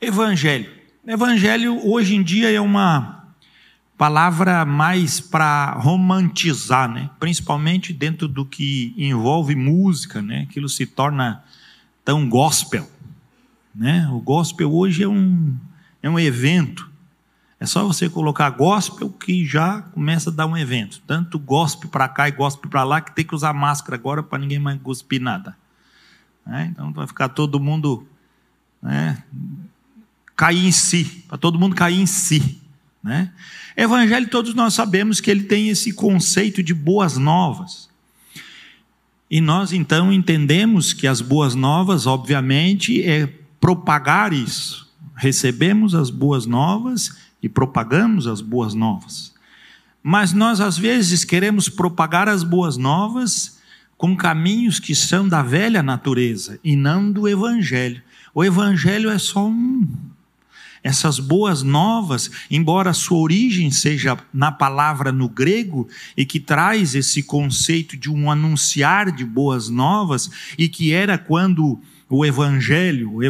Evangelho. Evangelho hoje em dia é uma palavra mais para romantizar, né? Principalmente dentro do que envolve música, né? Aquilo se torna tão gospel, né? O gospel hoje é um é um evento. É só você colocar gospel que já começa a dar um evento. Tanto gospel para cá e gospel para lá que tem que usar máscara agora para ninguém mais cuspir nada. Né? Então vai ficar todo mundo né, cair em si, para todo mundo cair em si. Né? Evangelho, todos nós sabemos que ele tem esse conceito de boas novas. E nós então entendemos que as boas novas, obviamente, é propagar isso. Recebemos as boas novas e propagamos as boas novas. Mas nós, às vezes, queremos propagar as boas novas com caminhos que são da velha natureza e não do Evangelho. O Evangelho é só um. Essas boas novas, embora a sua origem seja na palavra no grego, e que traz esse conceito de um anunciar de boas novas, e que era quando o evangelho,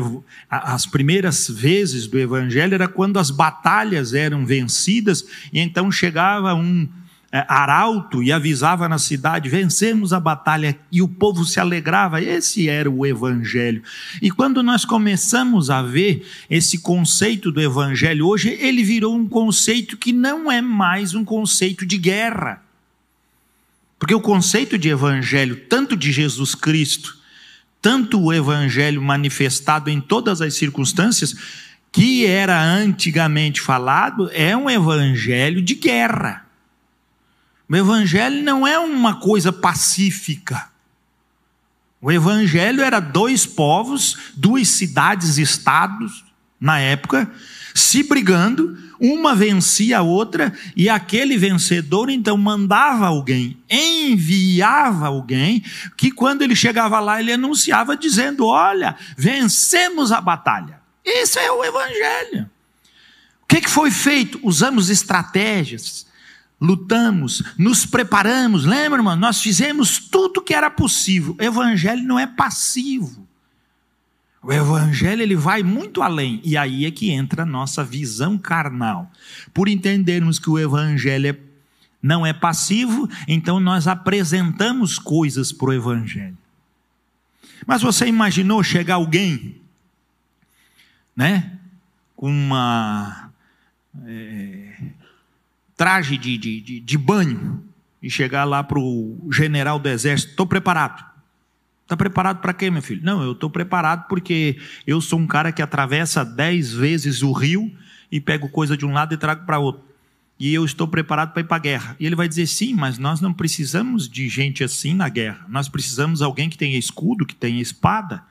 as primeiras vezes do evangelho era quando as batalhas eram vencidas e então chegava um arauto e avisava na cidade: vencemos a batalha, e o povo se alegrava. Esse era o evangelho. E quando nós começamos a ver esse conceito do evangelho hoje, ele virou um conceito que não é mais um conceito de guerra. Porque o conceito de evangelho, tanto de Jesus Cristo, tanto o evangelho manifestado em todas as circunstâncias, que era antigamente falado, é um evangelho de guerra. O evangelho não é uma coisa pacífica. O evangelho era dois povos, duas cidades, estados, na época, se brigando, uma vencia a outra, e aquele vencedor então mandava alguém, enviava alguém, que quando ele chegava lá, ele anunciava dizendo: Olha, vencemos a batalha. Isso é o evangelho. O que, que foi feito? Usamos estratégias, lutamos, nos preparamos. Lembra, irmão? Nós fizemos tudo que era possível. O evangelho não é passivo. O evangelho ele vai muito além. E aí é que entra a nossa visão carnal. Por entendermos que o evangelho é, não é passivo, então nós apresentamos coisas para o evangelho. Mas você imaginou chegar alguém, né, com uma é, traje de, de, de, de banho e chegar lá para o general do exército, estou preparado. Está preparado para quê, meu filho? Não, eu estou preparado porque eu sou um cara que atravessa dez vezes o rio e pego coisa de um lado e trago para outro. E eu estou preparado para ir para a guerra. E ele vai dizer: sim, mas nós não precisamos de gente assim na guerra. Nós precisamos de alguém que tenha escudo, que tenha espada,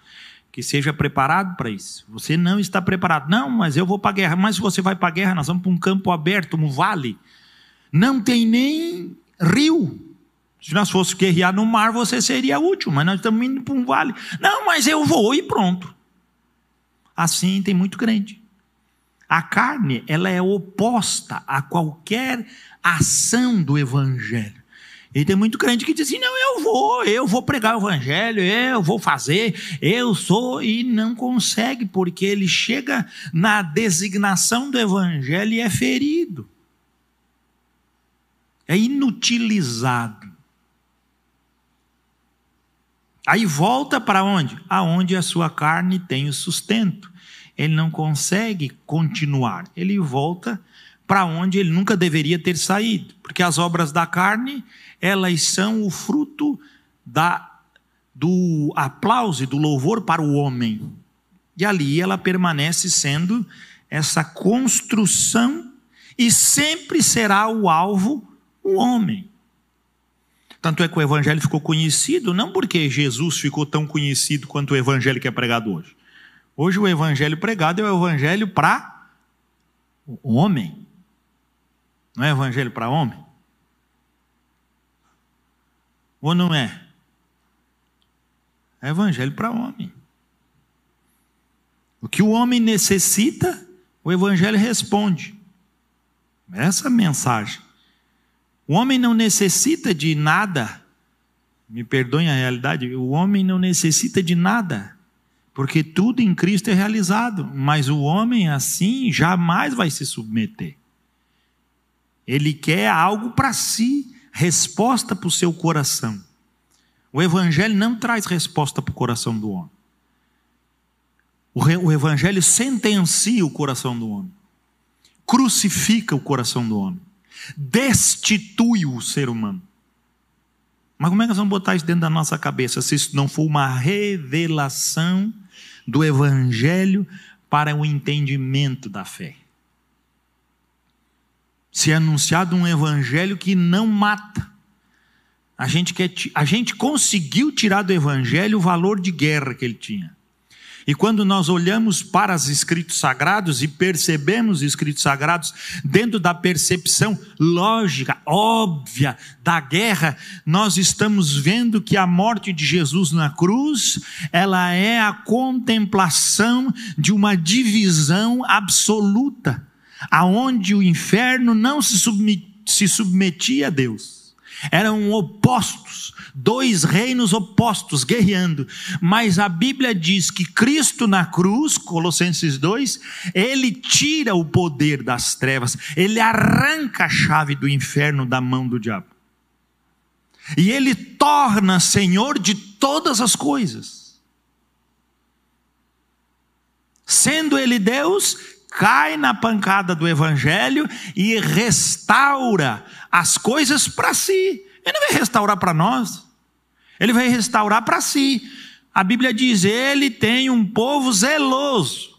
que seja preparado para isso. Você não está preparado. Não, mas eu vou para a guerra. Mas se você vai para a guerra, nós vamos para um campo aberto, um vale. Não tem nem rio. Se nós fôssemos guerrear no mar, você seria útil, mas nós estamos indo para um vale. Não, mas eu vou e pronto. Assim tem muito crente. A carne, ela é oposta a qualquer ação do evangelho. E tem muito crente que diz assim: não, eu vou, eu vou pregar o evangelho, eu vou fazer, eu sou, e não consegue, porque ele chega na designação do evangelho e é ferido é inutilizado. Aí volta para onde? Aonde a sua carne tem o sustento. Ele não consegue continuar. Ele volta para onde ele nunca deveria ter saído, porque as obras da carne, elas são o fruto da do aplauso e do louvor para o homem. E ali ela permanece sendo essa construção e sempre será o alvo o homem. Tanto é que o evangelho ficou conhecido não porque Jesus ficou tão conhecido quanto o evangelho que é pregado hoje. Hoje o evangelho pregado é o evangelho para o homem. Não é evangelho para homem? Ou não é? É evangelho para homem. O que o homem necessita, o evangelho responde. Essa é mensagem. O homem não necessita de nada. Me perdoem a realidade, o homem não necessita de nada Porque tudo em Cristo é realizado, mas o homem assim jamais vai se submeter. Ele quer algo para si, resposta para o seu coração. O Evangelho não traz resposta para o coração do homem. O Evangelho sentencia o coração do homem, crucifica o coração do homem, destitui o ser humano. Mas como é que nós vamos botar isso dentro da nossa cabeça se isso não for uma revelação do Evangelho para o entendimento da fé? Se é anunciado um Evangelho que não mata, a gente, quer, a gente conseguiu tirar do Evangelho o valor de guerra que ele tinha. E quando nós olhamos para os escritos sagrados e percebemos os escritos sagrados dentro da percepção lógica, óbvia da guerra, nós estamos vendo que a morte de Jesus na cruz, ela é a contemplação de uma divisão absoluta, aonde o inferno não se submetia a Deus eram opostos, dois reinos opostos guerreando. Mas a Bíblia diz que Cristo na cruz, Colossenses 2, ele tira o poder das trevas, ele arranca a chave do inferno da mão do diabo. E ele torna Senhor de todas as coisas. Sendo ele Deus, cai na pancada do evangelho e restaura as coisas para si. Ele não vai restaurar para nós. Ele vai restaurar para si. A Bíblia diz: ele tem um povo zeloso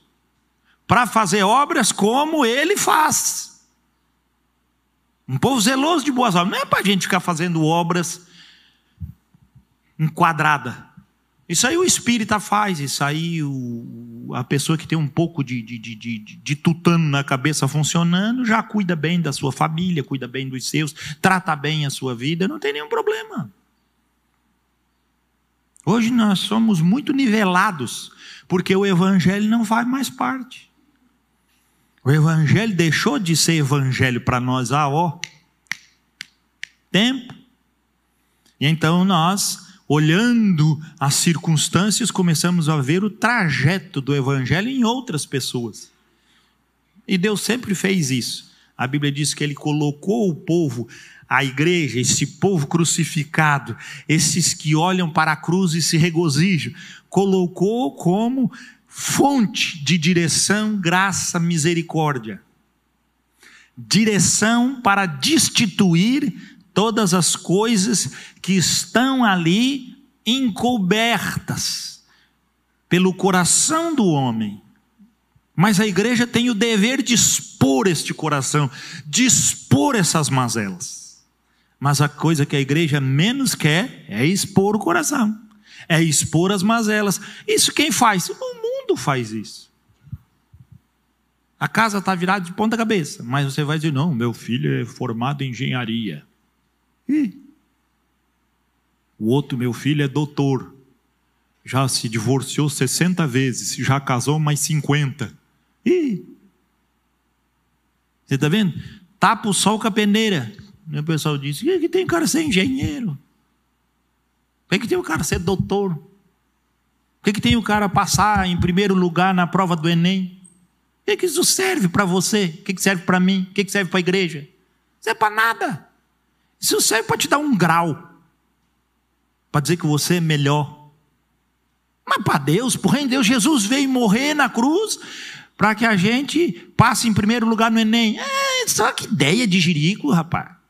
para fazer obras como ele faz. Um povo zeloso de boas obras. Não é para a gente ficar fazendo obras enquadrada. Isso aí o espírita faz, isso aí o, a pessoa que tem um pouco de, de, de, de, de tutano na cabeça funcionando já cuida bem da sua família, cuida bem dos seus, trata bem a sua vida, não tem nenhum problema. Hoje nós somos muito nivelados, porque o evangelho não faz mais parte. O evangelho deixou de ser evangelho para nós há ó tempo. E então nós olhando as circunstâncias, começamos a ver o trajeto do Evangelho em outras pessoas. E Deus sempre fez isso. A Bíblia diz que Ele colocou o povo, a igreja, esse povo crucificado, esses que olham para a cruz e se regozijam, colocou como fonte de direção, graça, misericórdia. Direção para destituir todas as coisas que estão ali encobertas pelo coração do homem. Mas a igreja tem o dever de expor este coração, de expor essas mazelas. Mas a coisa que a igreja menos quer é expor o coração, é expor as mazelas. Isso quem faz? O mundo faz isso. A casa está virada de ponta cabeça, mas você vai dizer: não, meu filho é formado em engenharia. Ih. O outro, meu filho, é doutor. Já se divorciou 60 vezes, já casou mais 50. Ih. Você está vendo? Tapa o sol com a peneira. O pessoal disse: que tem o cara ser engenheiro? Por que tem o cara ser doutor? Por que tem o cara passar em primeiro lugar na prova do Enem? O que isso serve para você? O que serve para mim? O que serve para a igreja? Não serve para nada. Isso serve para te dar um grau, para dizer que você é melhor. Mas para Deus, por reino de Deus, Jesus veio morrer na cruz para que a gente passe em primeiro lugar no Enem. É, só que ideia de jirico, rapaz.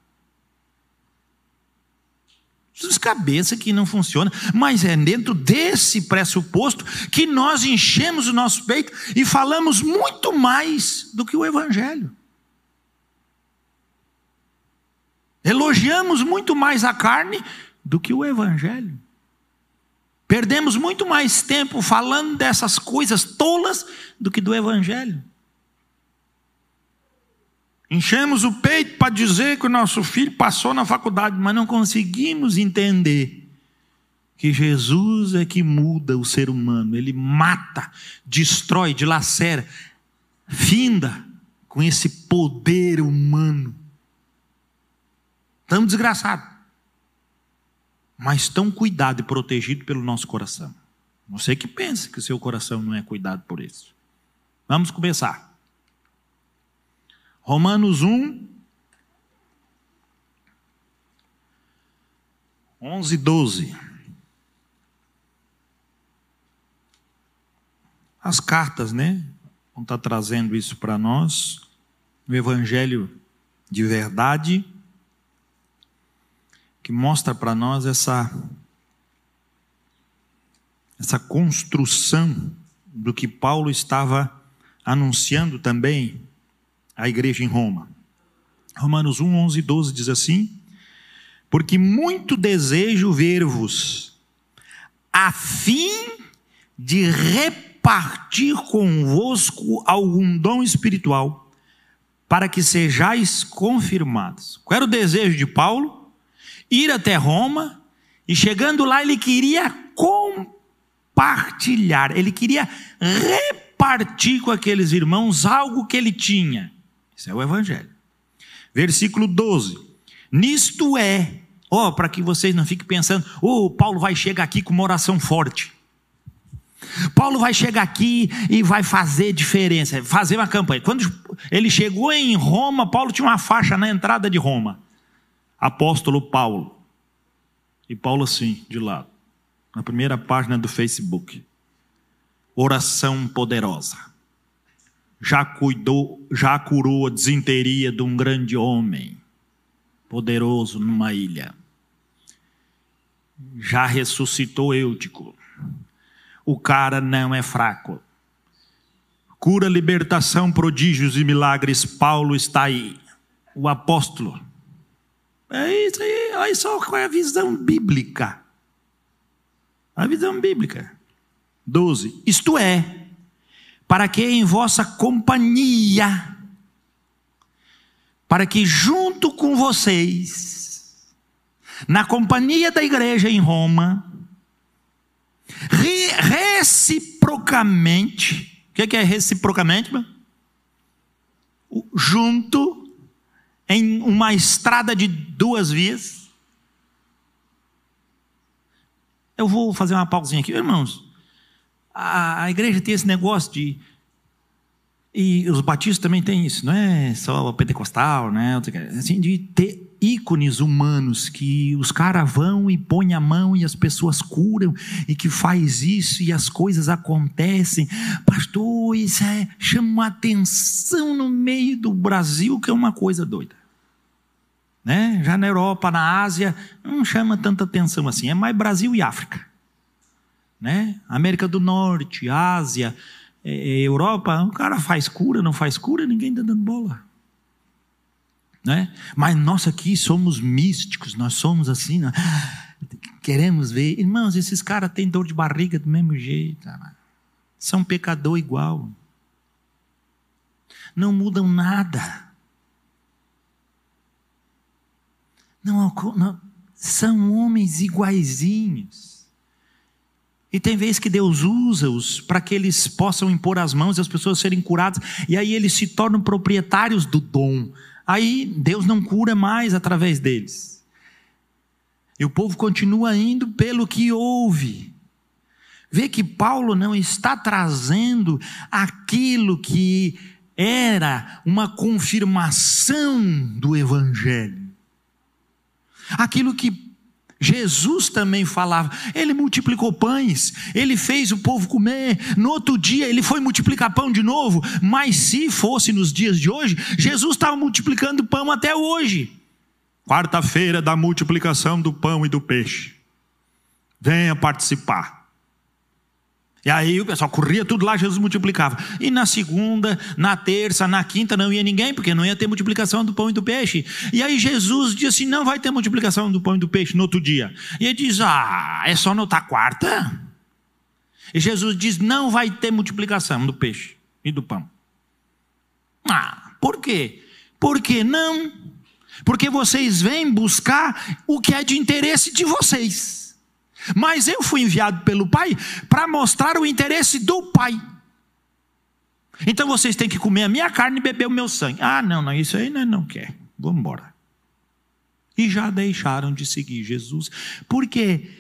Cabeça que não funciona, mas é dentro desse pressuposto que nós enchemos o nosso peito e falamos muito mais do que o Evangelho. Elogiamos muito mais a carne do que o evangelho. Perdemos muito mais tempo falando dessas coisas tolas do que do evangelho. Enchemos o peito para dizer que o nosso filho passou na faculdade, mas não conseguimos entender que Jesus é que muda o ser humano, ele mata, destrói, dilacera, finda com esse poder humano. Estamos desgraçados. Mas tão cuidado e protegido pelo nosso coração. Você que pensa que o seu coração não é cuidado por isso. Vamos começar. Romanos 1, 11 e 12. As cartas, né? Vão estar trazendo isso para nós. O Evangelho de verdade, que mostra para nós essa essa construção do que Paulo estava anunciando também à igreja em Roma. Romanos 1, 11 e 12 diz assim: Porque muito desejo ver-vos, a fim de repartir convosco algum dom espiritual, para que sejais confirmados. Qual era o desejo de Paulo? Ir até Roma, e chegando lá, ele queria compartilhar partilhar, ele queria repartir com aqueles irmãos algo que ele tinha. Isso é o Evangelho. Versículo 12: Nisto é, ó, oh, para que vocês não fiquem pensando, oh, Paulo vai chegar aqui com uma oração forte. Paulo vai chegar aqui e vai fazer diferença, fazer uma campanha. Quando ele chegou em Roma, Paulo tinha uma faixa na entrada de Roma. Apóstolo Paulo. E Paulo assim, de lado na primeira página do Facebook. Oração poderosa. Já cuidou, já curou a desinteria de um grande homem, poderoso numa ilha. Já ressuscitou Eutico. O cara não é fraco. Cura, libertação, prodígios e milagres, Paulo está aí. O apóstolo. É isso aí, olha só qual é a visão bíblica. A visão bíblica. 12. Isto é, para que em vossa companhia, para que junto com vocês, na companhia da igreja em Roma, reciprocamente, o que é reciprocamente? Junto, em uma estrada de duas vias, Eu vou fazer uma pausinha aqui. Irmãos, a, a igreja tem esse negócio de. E os batistas também têm isso, não é só o pentecostal, né? Assim, de ter ícones humanos que os caras vão e põem a mão e as pessoas curam e que faz isso e as coisas acontecem. Pastor, isso é, chama atenção no meio do Brasil, que é uma coisa doida. Né? Já na Europa, na Ásia, não chama tanta atenção assim. É mais Brasil e África. Né? América do Norte, Ásia, é, é, Europa, o cara faz cura, não faz cura, ninguém está dando bola. Né? Mas nós aqui somos místicos, nós somos assim, né? queremos ver. Irmãos, esses caras têm dor de barriga do mesmo jeito. São pecador igual. Não mudam nada. Não, não, são homens iguaizinhos. E tem vezes que Deus usa-os para que eles possam impor as mãos e as pessoas serem curadas, e aí eles se tornam proprietários do dom. Aí Deus não cura mais através deles. E o povo continua indo pelo que ouve. Vê que Paulo não está trazendo aquilo que era uma confirmação do Evangelho. Aquilo que Jesus também falava. Ele multiplicou pães, ele fez o povo comer. No outro dia, ele foi multiplicar pão de novo. Mas se fosse nos dias de hoje, Jesus estava multiplicando pão até hoje. Quarta-feira da multiplicação do pão e do peixe. Venha participar. E aí o pessoal corria tudo lá, Jesus multiplicava. E na segunda, na terça, na quinta não ia ninguém, porque não ia ter multiplicação do pão e do peixe. E aí Jesus disse não vai ter multiplicação do pão e do peixe no outro dia. E ele diz: ah, é só notar quarta? E Jesus diz: não vai ter multiplicação do peixe e do pão. Ah, por quê? Porque não? Porque vocês vêm buscar o que é de interesse de vocês. Mas eu fui enviado pelo Pai para mostrar o interesse do Pai. Então vocês têm que comer a minha carne e beber o meu sangue. Ah, não, não, isso aí não, não quer. Vamos embora. E já deixaram de seguir Jesus. Por quê?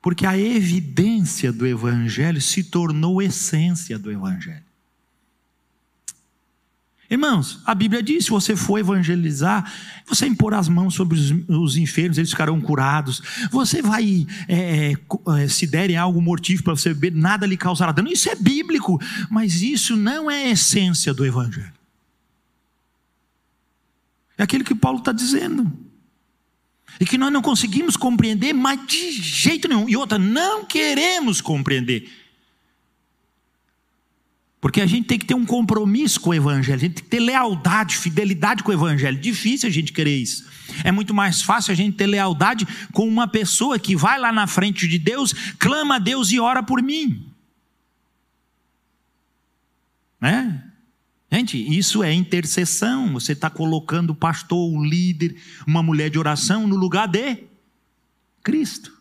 Porque a evidência do Evangelho se tornou essência do Evangelho. Irmãos, a Bíblia diz: se você for evangelizar, você impor as mãos sobre os, os enfermos, eles ficarão curados. Você vai, é, é, se derem algo mortífero para você beber, nada lhe causará dano. Isso é bíblico, mas isso não é a essência do Evangelho. É aquilo que Paulo está dizendo. E que nós não conseguimos compreender, mas de jeito nenhum. E outra, não queremos compreender. Porque a gente tem que ter um compromisso com o Evangelho, a gente tem que ter lealdade, fidelidade com o Evangelho. Difícil a gente querer isso. É muito mais fácil a gente ter lealdade com uma pessoa que vai lá na frente de Deus, clama a Deus e ora por mim. Né? Gente, isso é intercessão. Você está colocando o pastor, o líder, uma mulher de oração no lugar de Cristo.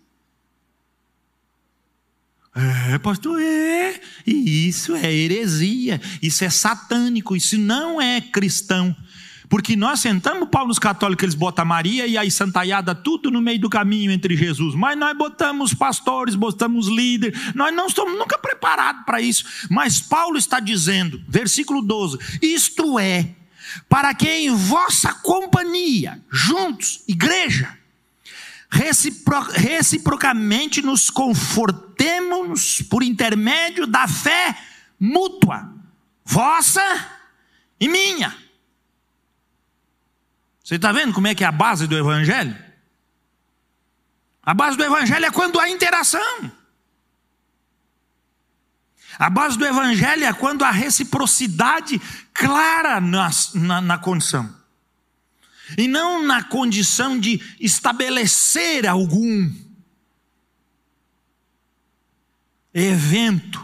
É, pastor, é. E isso é heresia, isso é satânico, isso não é cristão. Porque nós sentamos Paulo nos católicos, eles botam Maria e aí santaiada tudo no meio do caminho entre Jesus. Mas nós botamos pastores, botamos líder, nós não estamos nunca preparados para isso. Mas Paulo está dizendo, versículo 12: Isto é, para que em vossa companhia, juntos, igreja, recipro, reciprocamente nos confortemos por intermédio da fé mútua, vossa e minha. Você está vendo como é que é a base do Evangelho? A base do Evangelho é quando há interação. A base do Evangelho é quando há reciprocidade clara na, na, na condição e não na condição de estabelecer algum evento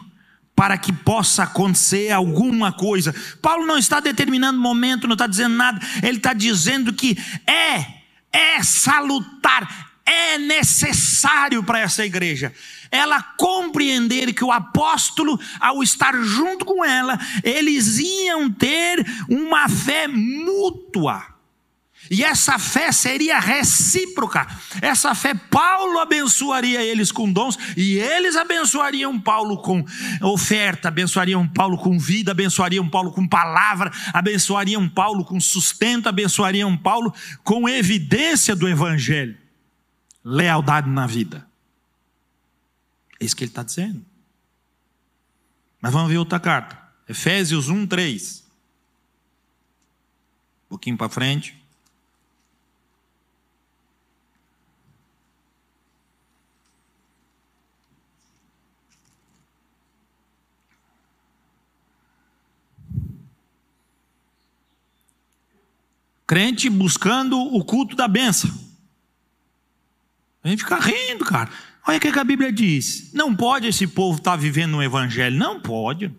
para que possa acontecer alguma coisa. Paulo não está determinando momento, não está dizendo nada, ele está dizendo que é, é salutar, é necessário para essa igreja ela compreender que o apóstolo, ao estar junto com ela, eles iam ter uma fé mútua. E essa fé seria recíproca. Essa fé, Paulo abençoaria eles com dons, e eles abençoariam Paulo com oferta, abençoariam Paulo com vida, abençoariam Paulo com palavra, abençoariam Paulo com sustento, abençoariam Paulo com evidência do Evangelho. Lealdade na vida. É isso que ele está dizendo. Mas vamos ver outra carta. Efésios 1, 3. Um pouquinho para frente. Crente buscando o culto da benção. A gente fica rindo, cara. Olha o que a Bíblia diz. Não pode esse povo estar tá vivendo um evangelho. Não pode.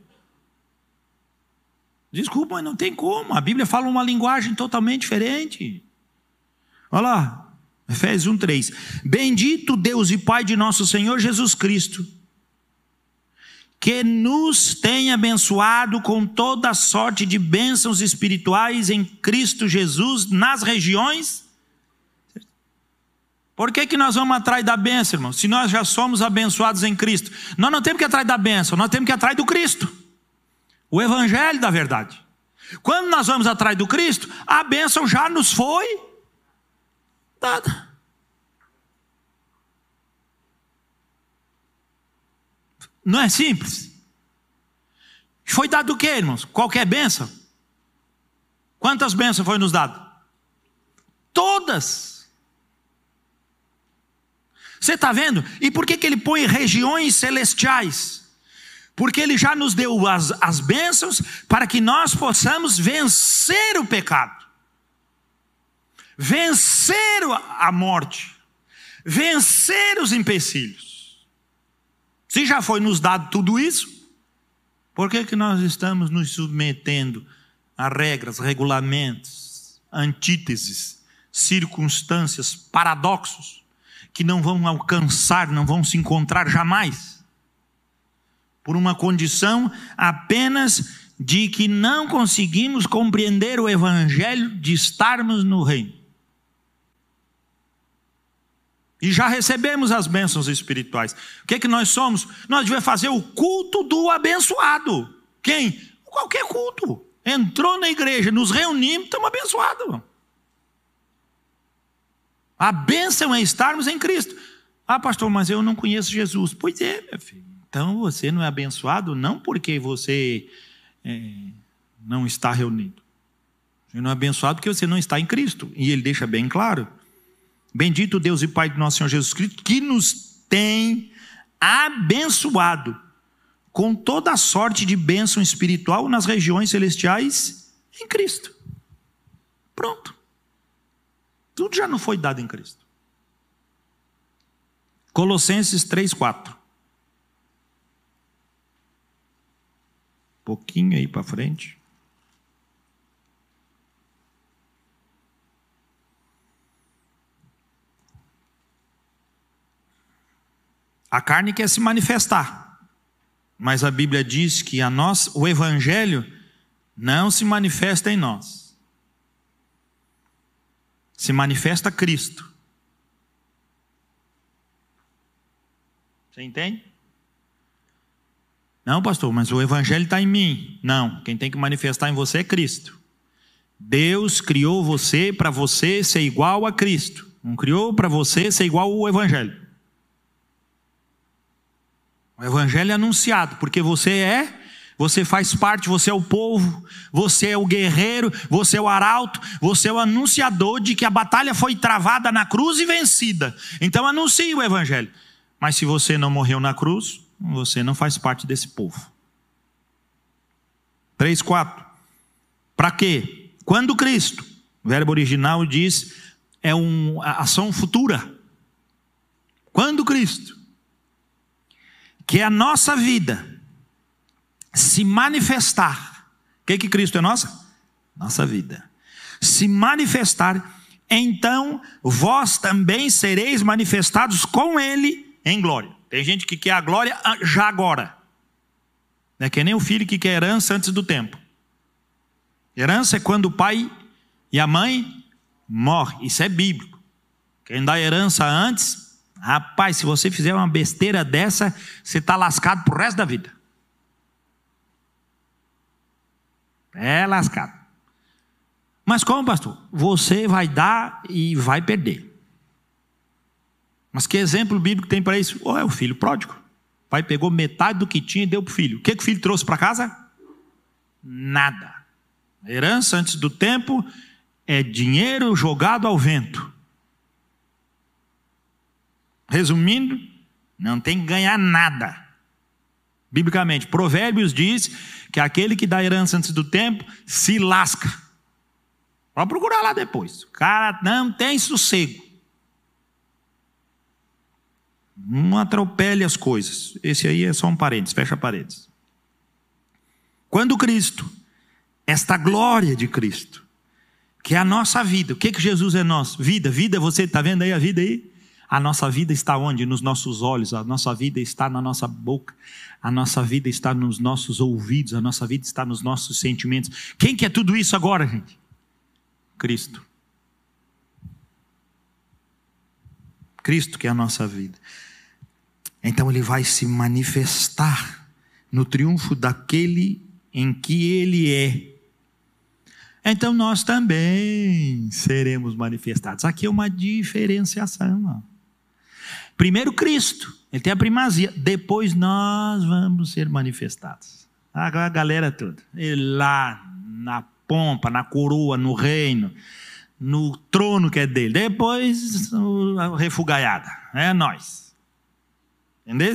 Desculpa, mas não tem como. A Bíblia fala uma linguagem totalmente diferente. Olha lá, Efésios 1, 3. Bendito Deus e Pai de nosso Senhor Jesus Cristo que nos tem abençoado com toda sorte de bênçãos espirituais em Cristo Jesus nas regiões. Por que, que nós vamos atrás da bênção, irmão? Se nós já somos abençoados em Cristo. Nós não temos que atrás da bênção, nós temos que atrás do Cristo. O Evangelho da verdade. Quando nós vamos atrás do Cristo, a bênção já nos foi dada. Não é simples? Foi dado o que, irmãos? Qualquer bênção? Quantas bênçãos foi nos dado? Todas. Você está vendo? E por que, que ele põe regiões celestiais? Porque ele já nos deu as, as bênçãos para que nós possamos vencer o pecado, vencer a morte, vencer os empecilhos. Se já foi nos dado tudo isso, por que, que nós estamos nos submetendo a regras, regulamentos, antíteses, circunstâncias, paradoxos, que não vão alcançar, não vão se encontrar jamais? Por uma condição apenas de que não conseguimos compreender o Evangelho de estarmos no reino. E já recebemos as bênçãos espirituais. O que é que nós somos? Nós devemos fazer o culto do abençoado. Quem? Qualquer culto. Entrou na igreja, nos reunimos, estamos abençoados. A bênção é estarmos em Cristo. Ah, pastor, mas eu não conheço Jesus. Pois é, meu filho. Então você não é abençoado não porque você é, não está reunido. Você não é abençoado porque você não está em Cristo. E ele deixa bem claro. Bendito Deus e Pai do nosso Senhor Jesus Cristo, que nos tem abençoado com toda a sorte de bênção espiritual nas regiões celestiais em Cristo. Pronto. Tudo já não foi dado em Cristo. Colossenses 3, 4. Pouquinho aí para frente. A carne quer se manifestar, mas a Bíblia diz que a nós, o Evangelho não se manifesta em nós, se manifesta Cristo. Você entende? Não, pastor, mas o Evangelho está em mim. Não, quem tem que manifestar em você é Cristo. Deus criou você para você ser igual a Cristo. Não criou para você ser igual ao Evangelho. O evangelho é anunciado, porque você é, você faz parte, você é o povo, você é o guerreiro, você é o arauto, você é o anunciador de que a batalha foi travada na cruz e vencida. Então anuncie o evangelho. Mas se você não morreu na cruz, você não faz parte desse povo. 3, 4. Para quê? Quando Cristo, o verbo original diz, é uma ação futura. Quando Cristo que a nossa vida se manifestar. O que, que Cristo é nossa? Nossa vida. Se manifestar, então vós também sereis manifestados com Ele em glória. Tem gente que quer a glória já agora. Não é que nem o filho que quer herança antes do tempo. Herança é quando o pai e a mãe morrem. Isso é bíblico. Quem dá herança antes Rapaz, se você fizer uma besteira dessa, você está lascado pro resto da vida. É lascado. Mas como, pastor? Você vai dar e vai perder. Mas que exemplo bíblico tem para isso? Oh, é o filho pródigo. O pai pegou metade do que tinha e deu para o filho. O que, que o filho trouxe para casa? Nada. Herança antes do tempo é dinheiro jogado ao vento. Resumindo, não tem que ganhar nada. Biblicamente, Provérbios diz que aquele que dá herança antes do tempo se lasca. Pode procurar lá depois. O cara não tem sossego. Não atropele as coisas. Esse aí é só um parênteses, fecha parênteses. Quando Cristo, esta glória de Cristo, que é a nossa vida, o que que Jesus é nosso? Vida, vida, você está vendo aí a vida aí? A nossa vida está onde? Nos nossos olhos, a nossa vida está na nossa boca, a nossa vida está nos nossos ouvidos, a nossa vida está nos nossos sentimentos. Quem quer tudo isso agora, gente? Cristo. Cristo que é a nossa vida. Então ele vai se manifestar no triunfo daquele em que ele é. Então nós também seremos manifestados. Aqui é uma diferenciação. Primeiro Cristo, ele tem a primazia, depois nós vamos ser manifestados. A galera toda, ele lá na pompa, na coroa, no reino, no trono que é dele. Depois, a refugaiada, é nós. Entendeu?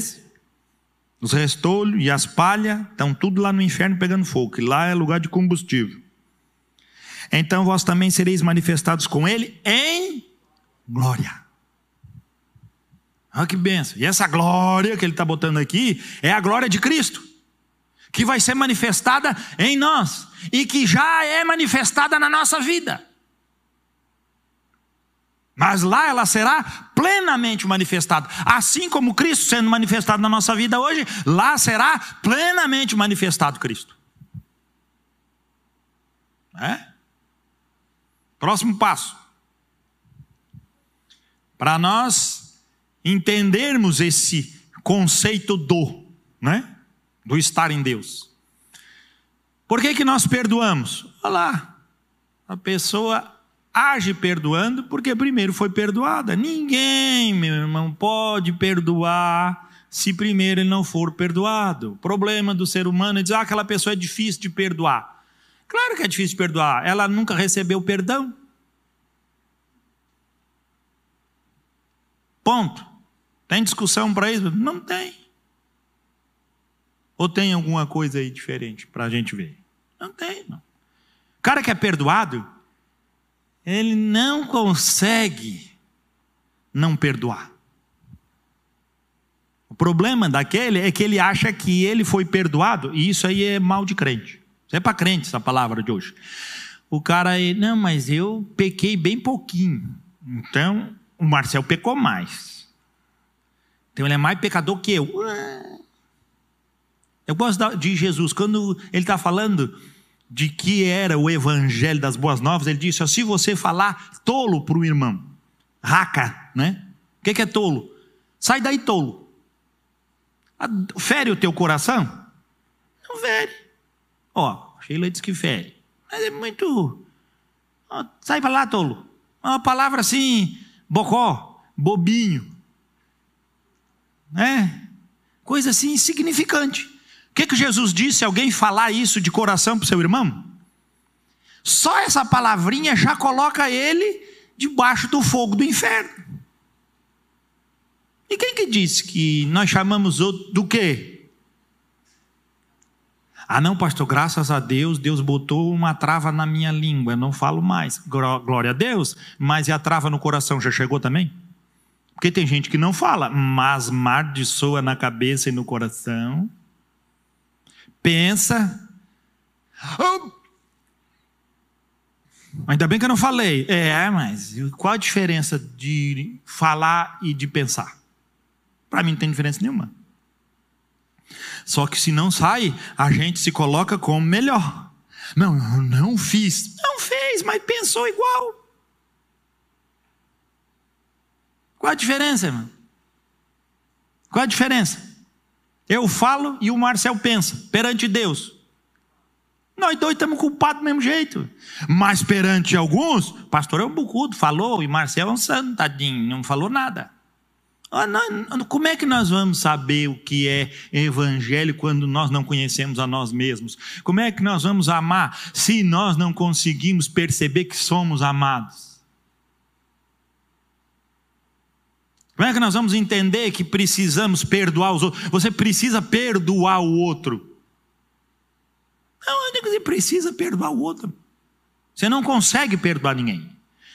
Os restolhos e as palhas estão tudo lá no inferno pegando fogo, que lá é lugar de combustível. Então vós também sereis manifestados com ele em glória. Olha que benção. E essa glória que ele está botando aqui é a glória de Cristo, que vai ser manifestada em nós e que já é manifestada na nossa vida. Mas lá ela será plenamente manifestada. Assim como Cristo sendo manifestado na nossa vida hoje, lá será plenamente manifestado Cristo. É? Próximo passo. Para nós entendermos esse conceito do, né? Do estar em Deus. Por que, que nós perdoamos? Olha lá, a pessoa age perdoando porque primeiro foi perdoada. Ninguém, meu irmão, pode perdoar se primeiro ele não for perdoado. O problema do ser humano é dizer, ah, aquela pessoa é difícil de perdoar. Claro que é difícil de perdoar, ela nunca recebeu perdão. Ponto. Tem discussão para isso? Não tem. Ou tem alguma coisa aí diferente para a gente ver? Não tem, não. O cara que é perdoado, ele não consegue não perdoar. O problema daquele é que ele acha que ele foi perdoado, e isso aí é mal de crente. Isso é para crente essa palavra de hoje. O cara aí, não, mas eu pequei bem pouquinho. Então, o Marcel pecou mais. Então ele é mais pecador que eu. Eu gosto de Jesus, quando ele está falando de que era o evangelho das boas novas, ele disse: se você falar tolo para o irmão, raca, né? O que, é tolo? Sai daí, tolo. Fere o teu coração? Não fere. Ó, Sheila diz que fere. Mas é muito. Sai para lá, tolo. Uma palavra assim, bocó, bobinho. Né? Coisa assim insignificante que, que Jesus disse? Alguém falar isso de coração para o seu irmão? Só essa palavrinha já coloca ele debaixo do fogo do inferno. E quem que disse que nós chamamos outro do quê? Ah, não, pastor, graças a Deus, Deus botou uma trava na minha língua, eu não falo mais. Glória a Deus, mas e a trava no coração já chegou também? Porque tem gente que não fala, mas mar de soa na cabeça e no coração pensa. Oh! Ainda bem que eu não falei. É, mas qual a diferença de falar e de pensar? Para mim não tem diferença nenhuma. Só que se não sai, a gente se coloca como melhor. Não, eu não fiz. Não fez, mas pensou igual. Qual a diferença, irmão? Qual a diferença? Eu falo e o Marcel pensa, perante Deus. Nós dois estamos culpados do mesmo jeito. Mas perante alguns, pastor é um bucudo, falou, e Marcel é um santo, tadinho, não falou nada. Ah, como é que nós vamos saber o que é evangelho quando nós não conhecemos a nós mesmos? Como é que nós vamos amar se nós não conseguimos perceber que somos amados? Como é que nós vamos entender que precisamos perdoar os outros? Você precisa perdoar o outro. Não, você precisa perdoar o outro. Você não consegue perdoar ninguém.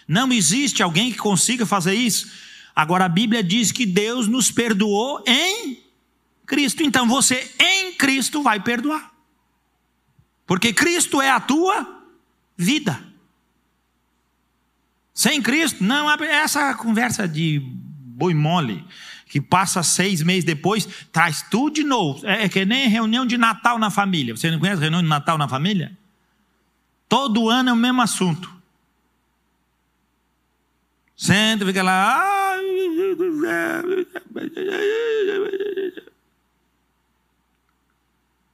Não existe alguém que consiga fazer isso. Agora a Bíblia diz que Deus nos perdoou em Cristo. Então você em Cristo vai perdoar. Porque Cristo é a tua vida. Sem Cristo, não, essa conversa de boi mole, que passa seis meses depois, traz tudo de novo. É, é que nem reunião de Natal na família. Você não conhece reunião de Natal na família? Todo ano é o mesmo assunto. Senta, fica lá.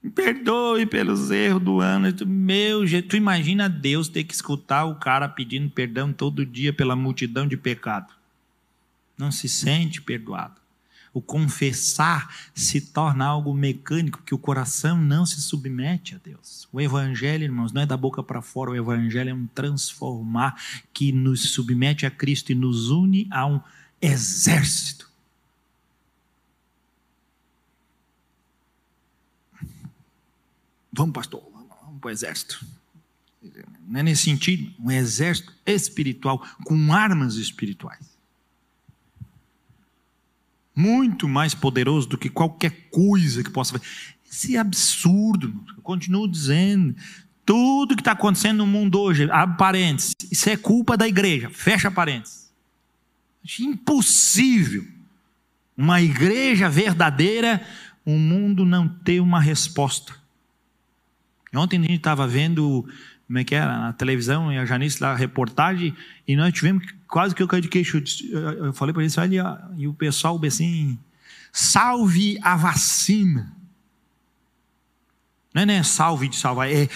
Me perdoe pelos erros do ano. Meu, tu imagina Deus ter que escutar o cara pedindo perdão todo dia pela multidão de pecado não se sente perdoado. O confessar se torna algo mecânico, que o coração não se submete a Deus. O Evangelho, irmãos, não é da boca para fora, o Evangelho é um transformar que nos submete a Cristo e nos une a um exército. Vamos, pastor, vamos para o exército. Não é nesse sentido, um exército espiritual com armas espirituais muito mais poderoso do que qualquer coisa que possa fazer. Esse absurdo, eu continuo dizendo. Tudo que está acontecendo no mundo hoje, abre parênteses, isso é culpa da igreja, fecha parênteses. Impossível uma igreja verdadeira, o mundo não ter uma resposta. Ontem a gente estava vendo como é que era, na televisão, e a Janice lá, reportagem, e nós tivemos quase que eu caí de queixo. Eu falei para eles, olha, e o pessoal assim, salve a vacina. Não é, né, salve de salvar, é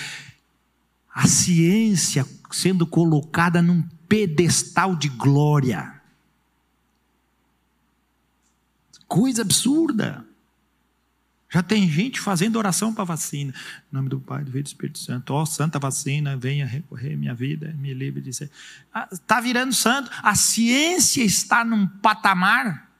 a ciência sendo colocada num pedestal de glória. Coisa absurda. Já tem gente fazendo oração para vacina. Em nome do Pai, do Filho e do Espírito Santo. Ó, oh, santa vacina, venha recorrer minha vida, me livre de ser. Está virando santo. A ciência está num patamar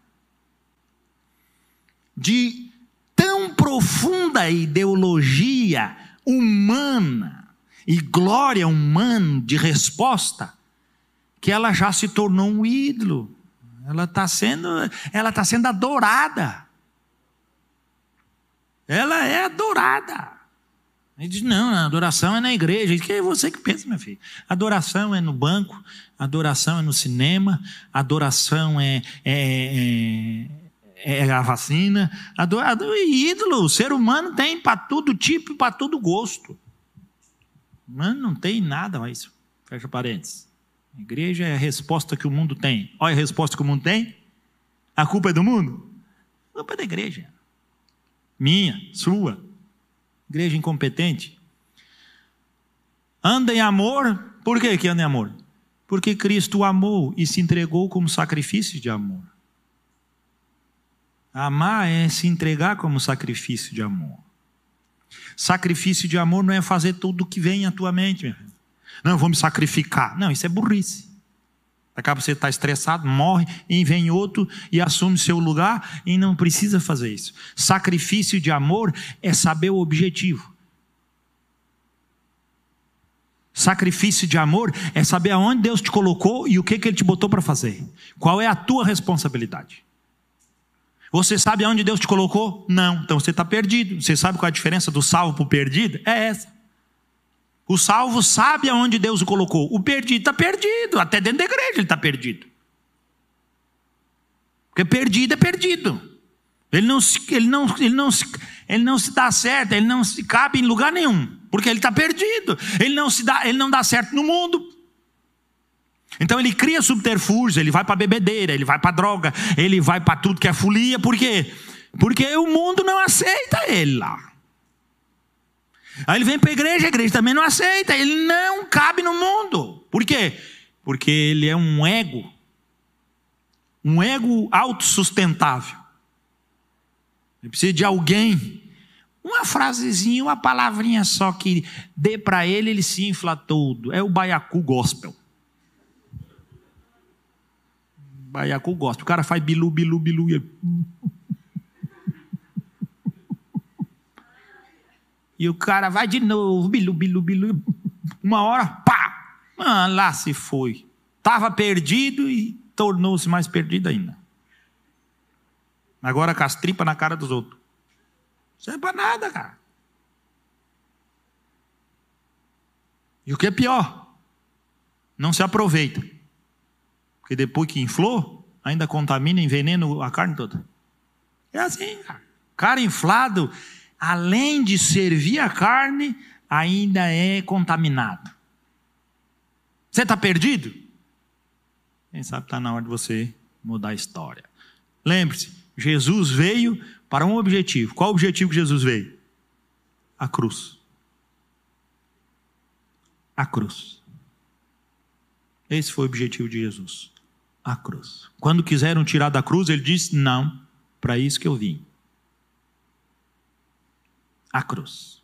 de tão profunda ideologia humana e glória humana de resposta que ela já se tornou um ídolo. Ela está sendo, ela está sendo adorada. Ela é adorada. Ele diz: não, a adoração é na igreja. Que é você que pensa, meu filho. Adoração é no banco, adoração é no cinema, adoração é, é, é, é a vacina. Ador, ídolo, o ser humano tem para todo tipo e para todo gosto. Mano, não tem nada mais. Fecha parênteses. A igreja é a resposta que o mundo tem. Olha a resposta que o mundo tem. A culpa é do mundo? A culpa é da igreja. Minha, sua. Igreja incompetente. Anda em amor. Por que, que anda em amor? Porque Cristo amou e se entregou como sacrifício de amor. Amar é se entregar como sacrifício de amor. Sacrifício de amor não é fazer tudo o que vem à tua mente. Não, eu vou me sacrificar. Não, isso é burrice. Acaba você estar estressado, morre, e vem outro e assume seu lugar e não precisa fazer isso. Sacrifício de amor é saber o objetivo. Sacrifício de amor é saber aonde Deus te colocou e o que, que Ele te botou para fazer. Qual é a tua responsabilidade? Você sabe aonde Deus te colocou? Não. Então você está perdido. Você sabe qual é a diferença do salvo para o perdido? É essa. O salvo sabe aonde Deus o colocou. O perdido está perdido. Até dentro da igreja ele está perdido. Porque perdido é perdido. Ele não, ele, não, ele, não, ele não se dá certo, ele não se cabe em lugar nenhum. Porque ele está perdido. Ele não, se dá, ele não dá certo no mundo. Então ele cria subterfúgios, ele vai para bebedeira, ele vai para droga, ele vai para tudo que é folia. Por quê? Porque o mundo não aceita ele lá. Aí ele vem para a igreja, a igreja também não aceita, ele não cabe no mundo. Por quê? Porque ele é um ego, um ego autossustentável. Ele precisa de alguém, uma frasezinha, uma palavrinha só que dê para ele, ele se infla todo. É o baiacu gospel. Baiacu gospel. O cara faz bilu, bilu, bilu. E ele... E o cara vai de novo, bilu, bilu, bilu. Uma hora, pá! Ah, lá se foi. Estava perdido e tornou-se mais perdido ainda. Agora com as tripas na cara dos outros. Isso é para nada, cara. E o que é pior? Não se aproveita. Porque depois que inflou, ainda contamina, envenena a carne toda. É assim, cara. Cara inflado além de servir a carne, ainda é contaminado. Você está perdido? Quem sabe está na hora de você mudar a história. Lembre-se, Jesus veio para um objetivo. Qual o objetivo que Jesus veio? A cruz. A cruz. Esse foi o objetivo de Jesus. A cruz. Quando quiseram tirar da cruz, ele disse: Não, para isso que eu vim a cruz.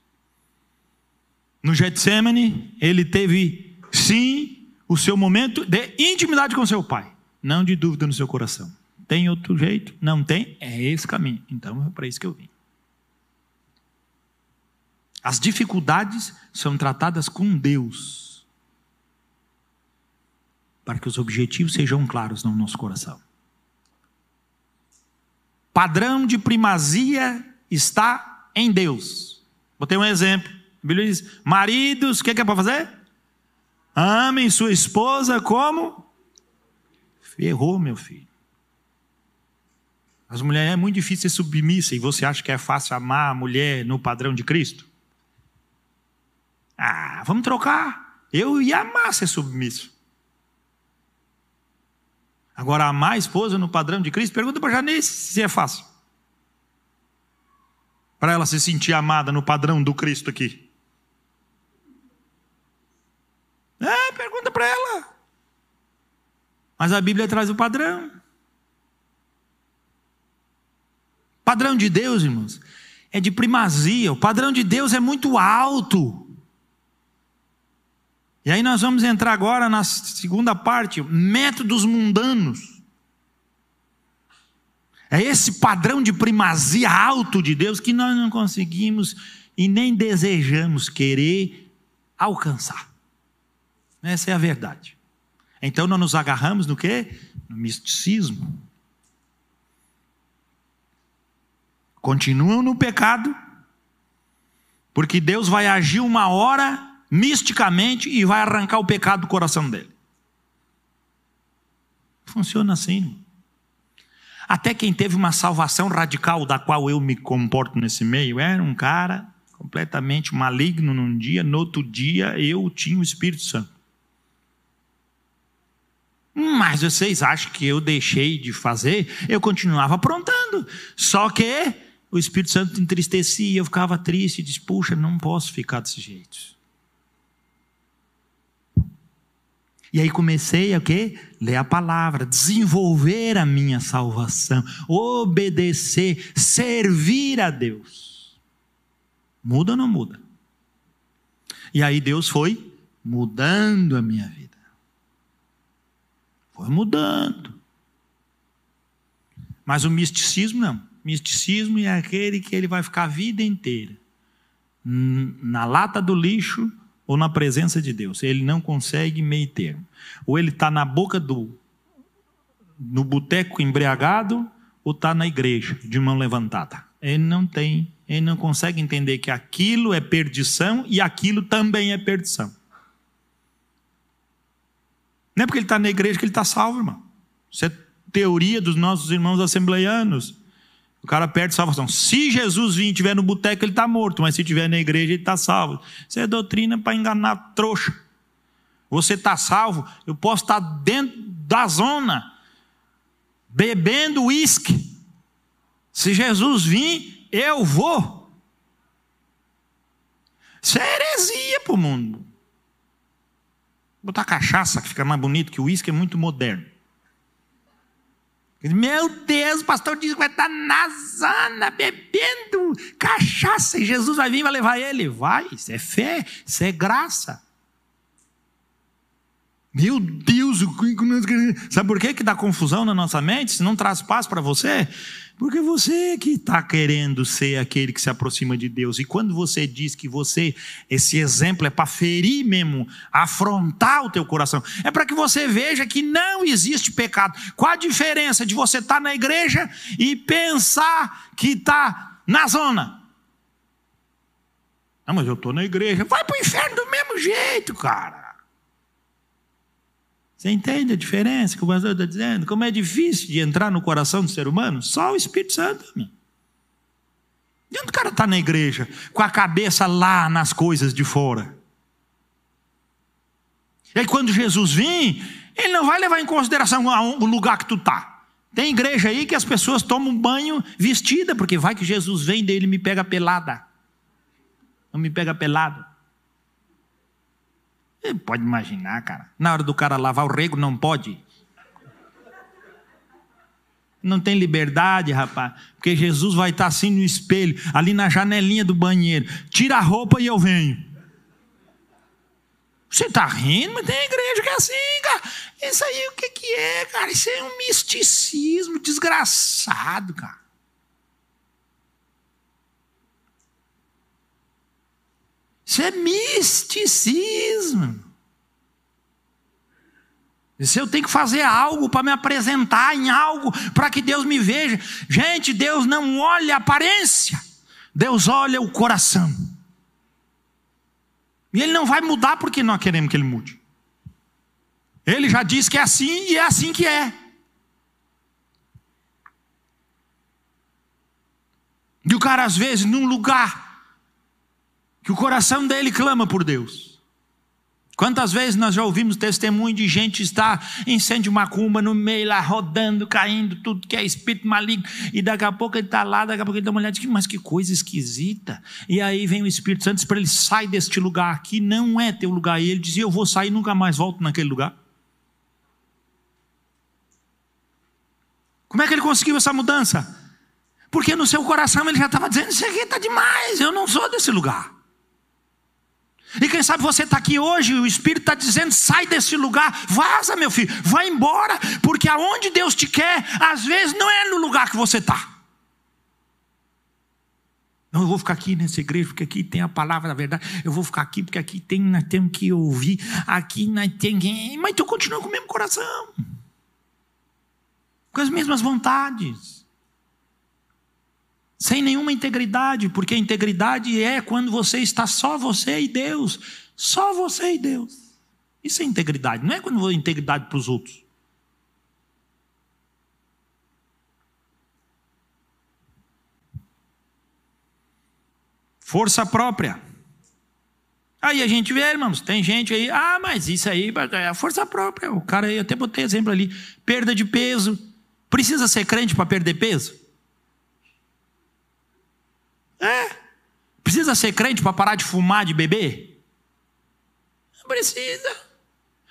No Getsemane, ele teve, sim, o seu momento de intimidade com seu pai, não de dúvida no seu coração. Tem outro jeito? Não tem? É esse caminho. Então é para isso que eu vim. As dificuldades são tratadas com Deus, para que os objetivos sejam claros no nosso coração. Padrão de primazia está em Deus. Botei um exemplo. A Bíblia diz: maridos, o que é, que é para fazer? Amem sua esposa como? Ferrou, meu filho. As mulheres é muito difícil ser submissa e você acha que é fácil amar a mulher no padrão de Cristo? Ah, vamos trocar. Eu ia amar ser submisso. Agora, amar a esposa no padrão de Cristo, pergunta para Janice se é fácil. Para ela se sentir amada no padrão do Cristo aqui. É, pergunta para ela. Mas a Bíblia traz o padrão. Padrão de Deus, irmãos, é de primazia. O padrão de Deus é muito alto. E aí nós vamos entrar agora na segunda parte, métodos mundanos. É esse padrão de primazia alto de Deus que nós não conseguimos e nem desejamos querer alcançar. Essa é a verdade. Então nós nos agarramos no que? No misticismo. Continuam no pecado, porque Deus vai agir uma hora misticamente e vai arrancar o pecado do coração dele. Funciona assim. Até quem teve uma salvação radical, da qual eu me comporto nesse meio, era um cara completamente maligno num dia, no outro dia eu tinha o Espírito Santo. Mas vocês acham que eu deixei de fazer? Eu continuava aprontando. Só que o Espírito Santo entristecia, eu ficava triste, disse: puxa, não posso ficar desse jeito. E aí comecei a quê? Ler a palavra, desenvolver a minha salvação, obedecer, servir a Deus. Muda ou não muda? E aí Deus foi mudando a minha vida. Foi mudando. Mas o misticismo não. Misticismo é aquele que ele vai ficar a vida inteira na lata do lixo ou na presença de Deus. Ele não consegue meio termo. Ou ele está na boca do. no boteco embriagado, ou está na igreja, de mão levantada. Ele não tem, ele não consegue entender que aquilo é perdição e aquilo também é perdição. Não é porque ele está na igreja que ele está salvo, irmão. Isso é teoria dos nossos irmãos assembleianos. O cara perde salvação. Se Jesus vir estiver no boteco, ele está morto, mas se estiver na igreja, ele está salvo. Isso é doutrina para enganar trouxa. Você está salvo, eu posso estar tá dentro da zona, bebendo uísque. Se Jesus vir, eu vou. Isso é heresia para o mundo. Botar cachaça, que fica mais bonito que o uísque, é muito moderno. Meu Deus, o pastor diz que vai estar na zona, bebendo cachaça, e Jesus vai vir e vai levar ele. Vai, isso é fé, isso é graça. Meu Deus, sabe por que, que dá confusão na nossa mente? Se não traz paz para você? Porque você que está querendo ser aquele que se aproxima de Deus. E quando você diz que você, esse exemplo é para ferir mesmo, afrontar o teu coração, é para que você veja que não existe pecado. Qual a diferença de você estar tá na igreja e pensar que está na zona? Não, mas eu estou na igreja. Vai para o inferno do mesmo jeito, cara. Você entende a diferença que o pastor está dizendo? Como é difícil de entrar no coração do ser humano? Só o Espírito Santo. Meu. E onde o cara está na igreja? Com a cabeça lá nas coisas de fora. E aí quando Jesus vir, ele não vai levar em consideração o lugar que tu está. Tem igreja aí que as pessoas tomam banho vestida, porque vai que Jesus vem dele me pega pelada. Não me pega pelado. Pode imaginar, cara. Na hora do cara lavar o rego, não pode. Não tem liberdade, rapaz. Porque Jesus vai estar assim no espelho, ali na janelinha do banheiro. Tira a roupa e eu venho. Você está rindo, mas tem igreja que é assim, cara. Isso aí o que, que é, cara? Isso é um misticismo desgraçado, cara. Isso é misticismo. Se eu tenho que fazer algo para me apresentar em algo, para que Deus me veja. Gente, Deus não olha a aparência, Deus olha o coração. E Ele não vai mudar porque nós queremos que Ele mude. Ele já disse que é assim e é assim que é. E o cara, às vezes, num lugar que o coração dele clama por Deus. Quantas vezes nós já ouvimos testemunho de gente estar em incêndio macumba no meio lá, rodando, caindo, tudo que é espírito maligno, e daqui a pouco ele está lá, daqui a pouco ele dá uma olhada mas que coisa esquisita. E aí vem o Espírito Santo para ele sai deste lugar aqui, não é teu lugar. E ele dizia, eu vou sair nunca mais volto naquele lugar. Como é que ele conseguiu essa mudança? Porque no seu coração ele já estava dizendo, isso aqui está demais, eu não sou desse lugar. E quem sabe você está aqui hoje, o Espírito está dizendo: sai desse lugar, vaza, meu filho, vai embora, porque aonde Deus te quer, às vezes não é no lugar que você está. Não, eu vou ficar aqui nessa igreja, porque aqui tem a palavra da verdade. Eu vou ficar aqui, porque aqui tem, nós temos que ouvir. Aqui nós temos que. Mas tu continua com o mesmo coração, com as mesmas vontades sem nenhuma integridade, porque a integridade é quando você está só você e Deus, só você e Deus. Isso é integridade, não é quando você integridade para os outros. Força própria. Aí a gente vê, irmãos, tem gente aí, ah, mas isso aí é força própria. O cara aí, até botei exemplo ali, perda de peso. Precisa ser crente para perder peso? É. Precisa ser crente para parar de fumar, de beber? Não precisa.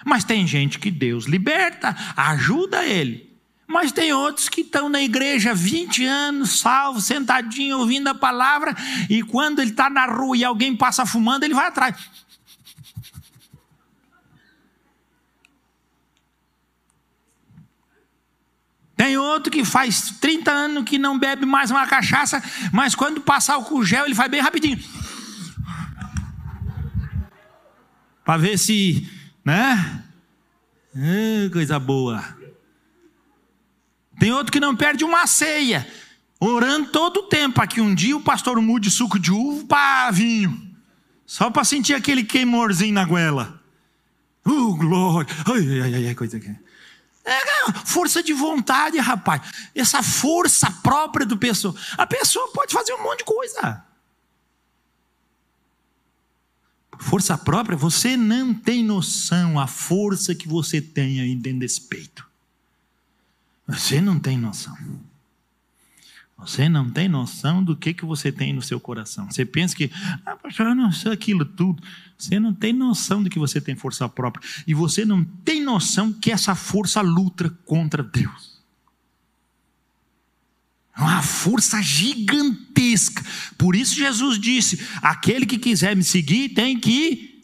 Mas tem gente que Deus liberta, ajuda ele. Mas tem outros que estão na igreja 20 anos, salvo, sentadinho, ouvindo a palavra, e quando ele está na rua e alguém passa fumando, ele vai atrás. Tem outro que faz 30 anos que não bebe mais uma cachaça, mas quando passar o gel ele vai bem rapidinho. Para ver se, né? Ah, coisa boa. Tem outro que não perde uma ceia, orando todo o tempo que um dia o pastor mude suco de uva para vinho, só para sentir aquele queimorzinho na goela. Uh, glória! Ai, ai, ai, coisa que. É força de vontade, rapaz. Essa força própria do pessoa. A pessoa pode fazer um monte de coisa. Força própria, você não tem noção a força que você tem aí dentro desse peito. Você não tem noção. Você não tem noção do que, que você tem no seu coração. Você pensa que, ah, pastor, eu não sei aquilo tudo. Você não tem noção de que você tem força própria. E você não tem noção que essa força luta contra Deus. É uma força gigantesca. Por isso Jesus disse: aquele que quiser me seguir tem que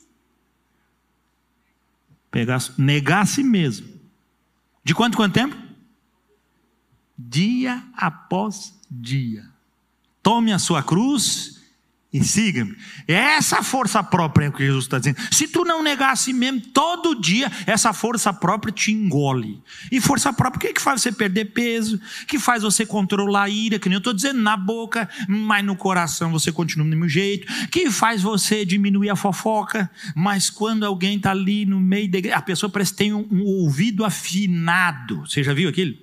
pegar, negar a si mesmo. De quanto quanto tempo? Dia após dia. Tome a sua cruz e siga-me. É essa força própria que Jesus está dizendo. Se tu não negar a si mesmo, todo dia essa força própria te engole. E força própria, o que, é que faz você perder peso? que faz você controlar a ira? Que nem eu estou dizendo na boca, mas no coração você continua do mesmo jeito. que faz você diminuir a fofoca? Mas quando alguém está ali no meio da igreja, a pessoa parece que tem um, um ouvido afinado. Você já viu aquilo?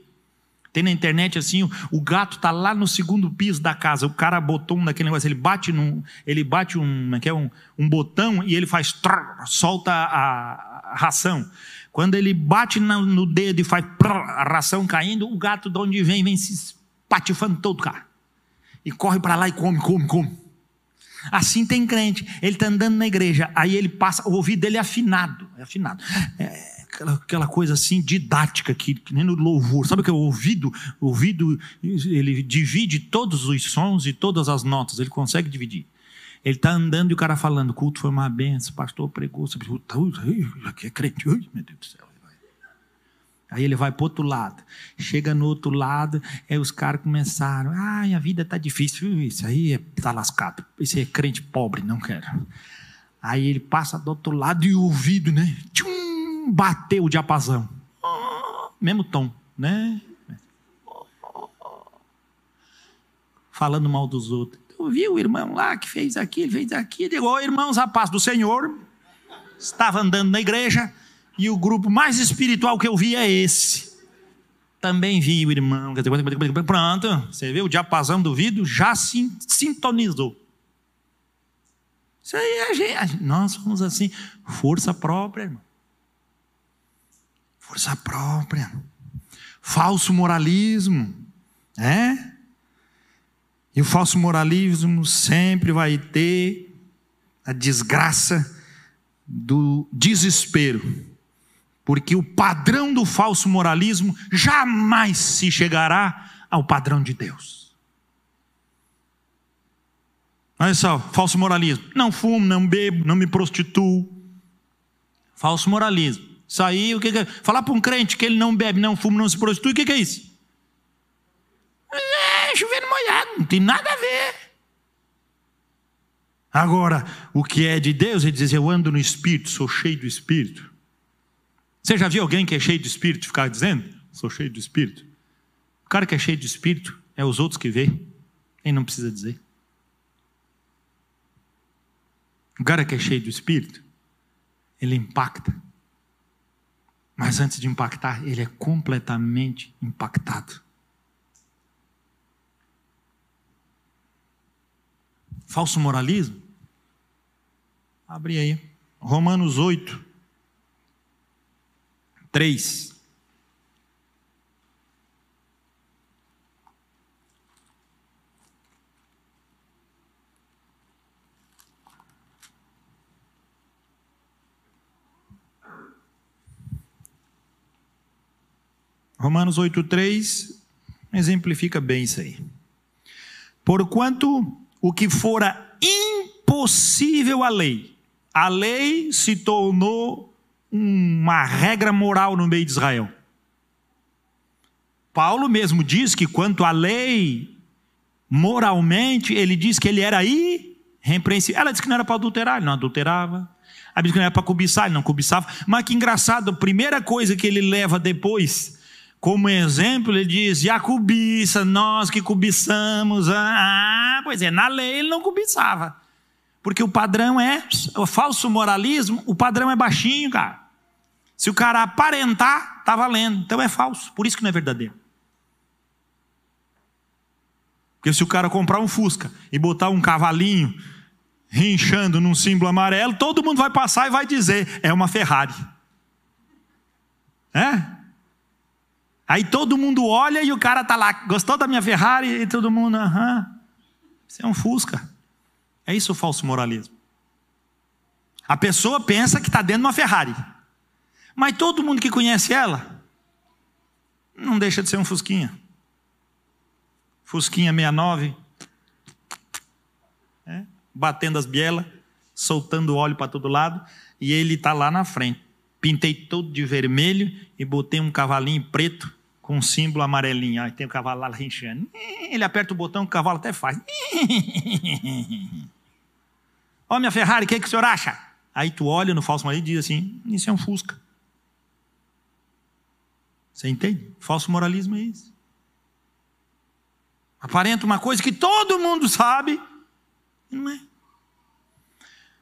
Tem na internet assim, o gato está lá no segundo piso da casa, o cara botou um daquele negócio, ele bate num, ele bate um, é que é um, um botão e ele faz trrr, solta a, ração. Quando ele bate no, dedo e faz a ração caindo, o gato de onde vem vem se patifando todo, cara. E corre para lá e come, come, come. Assim tem crente, ele está andando na igreja, aí ele passa, o ouvido dele é afinado, é afinado. É, aquela, aquela coisa assim didática que, que, nem no louvor. Sabe que é o ouvido? O ouvido ele divide todos os sons e todas as notas. Ele consegue dividir. Ele está andando e o cara falando, culto foi uma benção, pastor pregou, sobre aqui é crente, meu Deus do céu. Aí ele vai para outro lado. Chega no outro lado, aí os caras começaram. Ai, a vida está difícil. Isso aí está lascado. Isso é crente pobre, não quero. Aí ele passa do outro lado e o ouvido, né? Tchum! Bateu o diapasão. Mesmo tom, né? Falando mal dos outros. Eu vi o irmão lá que fez aquilo, fez aquilo. Digo, oh, irmãos, paz do Senhor. Estava andando na igreja e o grupo mais espiritual que eu vi é esse. Também vi o irmão. Pronto, você vê o diapasão do vidro já se sintonizou. Isso aí é a gente. Nós somos assim. Força própria, irmão. Força própria. Falso moralismo. É? E o falso moralismo sempre vai ter a desgraça do desespero. Porque o padrão do falso moralismo jamais se chegará ao padrão de Deus. Olha só, falso moralismo. Não fumo, não bebo, não me prostituo. Falso moralismo. Aí, o que, é? Falar para um crente que ele não bebe, não fuma, não se prostitui, o que, que é isso? É, chovendo molhado, não tem nada a ver. Agora, o que é de Deus, ele diz: Eu ando no Espírito, sou cheio do Espírito. Você já viu alguém que é cheio de Espírito ficar dizendo? Sou cheio do Espírito. O cara que é cheio de Espírito é os outros que vê, ele não precisa dizer. O cara que é cheio do Espírito, ele impacta. Mas antes de impactar, ele é completamente impactado. Falso moralismo? Abre aí. Romanos 8, 3. Romanos 8,3 exemplifica bem isso aí. Porquanto o que fora impossível à lei, a lei se tornou uma regra moral no meio de Israel. Paulo mesmo diz que quanto à lei, moralmente, ele diz que ele era irrepreensível. Ela disse que não era para adulterar, ele não adulterava. Ela disse que não era para cobiçar, ele não cobiçava. Mas que engraçado, a primeira coisa que ele leva depois como exemplo, ele diz: e a cobiça, nós que cobiçamos. Ah, pois é, na lei ele não cobiçava. Porque o padrão é, o falso moralismo, o padrão é baixinho, cara. Se o cara aparentar, tá valendo. Então é falso, por isso que não é verdadeiro. Porque se o cara comprar um Fusca e botar um cavalinho rinchando num símbolo amarelo, todo mundo vai passar e vai dizer: é uma Ferrari. É? Aí todo mundo olha e o cara tá lá, gostou da minha Ferrari? E todo mundo, aham. Isso é um Fusca. É isso o falso moralismo. A pessoa pensa que está dentro de uma Ferrari. Mas todo mundo que conhece ela, não deixa de ser um Fusquinha. Fusquinha 69. É, batendo as bielas, soltando óleo para todo lado. E ele está lá na frente. Pintei todo de vermelho e botei um cavalinho preto com um símbolo amarelinho. Aí tem o cavalo lá rinchando. Ele aperta o botão, o cavalo até faz. Ó, minha Ferrari, o que, é que o senhor acha? Aí tu olha no falso marido e diz assim: Isso é um Fusca. Você entende? Falso moralismo é isso. Aparenta uma coisa que todo mundo sabe, não é.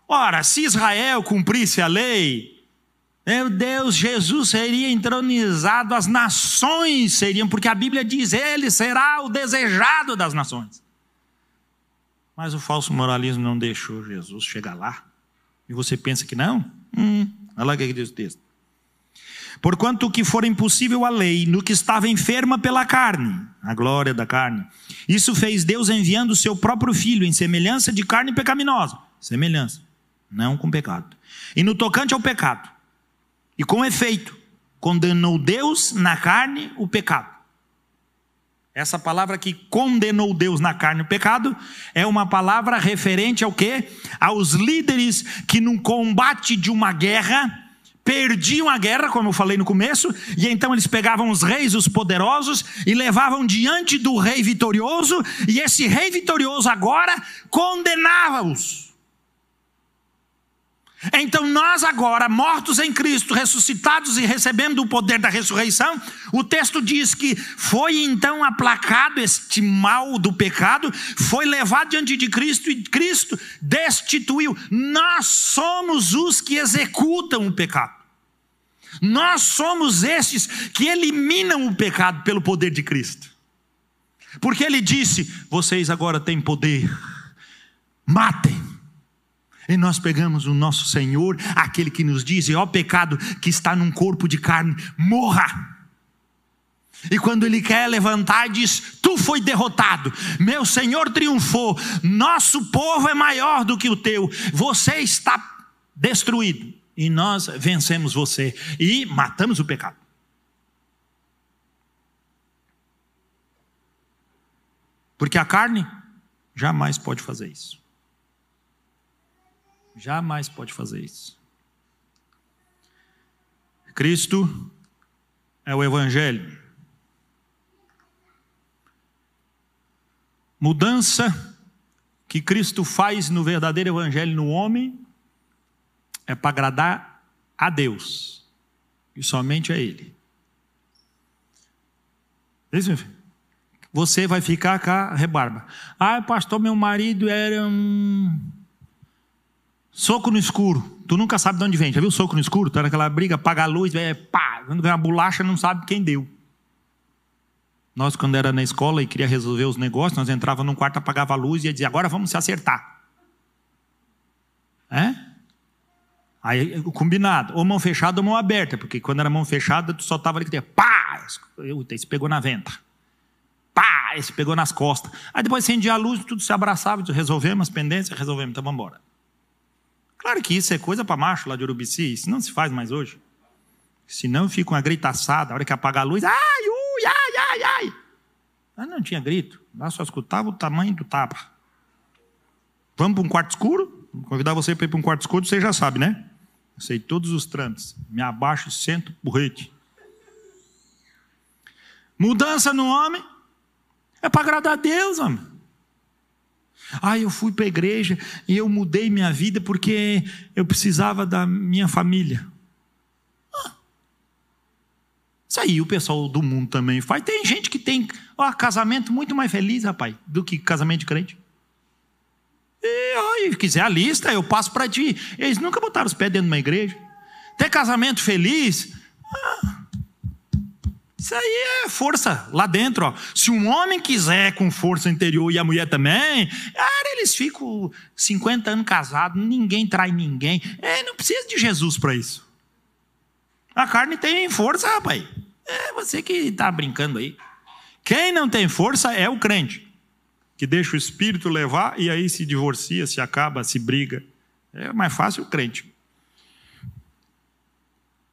Ora, se Israel cumprisse a lei, meu Deus, Jesus seria entronizado, as nações seriam, porque a Bíblia diz: Ele será o desejado das nações. Mas o falso moralismo não deixou Jesus chegar lá. E você pensa que não? Hum, olha lá o que diz o texto. Porquanto o que for impossível à lei, no que estava enferma pela carne, a glória da carne, isso fez Deus enviando o seu próprio filho em semelhança de carne pecaminosa. Semelhança, não com pecado. E no tocante ao pecado, e com efeito, condenou Deus na carne o pecado. Essa palavra que condenou Deus na carne o pecado é uma palavra referente ao quê? Aos líderes que num combate de uma guerra perdiam a guerra, como eu falei no começo, e então eles pegavam os reis, os poderosos, e levavam diante do rei vitorioso, e esse rei vitorioso agora condenava-os. Então, nós agora, mortos em Cristo, ressuscitados e recebendo o poder da ressurreição, o texto diz que foi então aplacado este mal do pecado, foi levado diante de Cristo e Cristo destituiu. Nós somos os que executam o pecado. Nós somos estes que eliminam o pecado pelo poder de Cristo. Porque ele disse: vocês agora têm poder, matem E nós pegamos o nosso Senhor, aquele que nos diz: ó pecado que está num corpo de carne, morra. E quando ele quer levantar, diz: Tu foi derrotado, meu Senhor triunfou, nosso povo é maior do que o teu, você está destruído. E nós vencemos você e matamos o pecado. Porque a carne jamais pode fazer isso. Jamais pode fazer isso. Cristo é o Evangelho. Mudança que Cristo faz no verdadeiro Evangelho no homem é para agradar a Deus e somente a Ele. Você vai ficar com a rebarba. Ah, pastor, meu marido era um soco no escuro. Tu nunca sabe de onde vem. Já viu soco no escuro? Tá naquela briga, apaga a luz, é pá, quando ganha a bolacha, não sabe quem deu. Nós, quando era na escola e queria resolver os negócios, nós entrava num quarto, apagava a luz e ia dizer, agora vamos se acertar. É? Aí, combinado, ou mão fechada ou mão aberta, porque quando era mão fechada, tu só estava ali que pá, esse pegou na venta pá, esse pegou nas costas. Aí depois acendia a luz, tudo se abraçava, resolvemos as pendências, resolvemos, então vamos embora. Claro que isso é coisa para macho lá de Urubici, isso não se faz mais hoje. Senão fica uma gritaçada, a hora que apaga a luz, ai, ui, ai, ai, ai. Lá não tinha grito, lá só escutava o tamanho do tapa. Vamos para um quarto escuro? Vou convidar você para ir para um quarto escuro, você já sabe, né? Eu sei todos os trâmites. Me abaixo e sento porrete. Mudança no homem, é para agradar a Deus, homem. Ah, eu fui para a igreja e eu mudei minha vida porque eu precisava da minha família. Ah, isso aí o pessoal do mundo também faz. Tem gente que tem ó, casamento muito mais feliz, rapaz, do que casamento de crente. E, ó, quiser a lista, eu passo para ti. Eles nunca botaram os pés dentro de uma igreja. Ter casamento feliz. Ah, isso aí é força lá dentro. Ó. Se um homem quiser com força interior e a mulher também, cara, eles ficam 50 anos casados, ninguém trai ninguém. É, não precisa de Jesus para isso. A carne tem força, rapaz. É você que está brincando aí. Quem não tem força é o crente, que deixa o espírito levar e aí se divorcia, se acaba, se briga. É mais fácil o crente.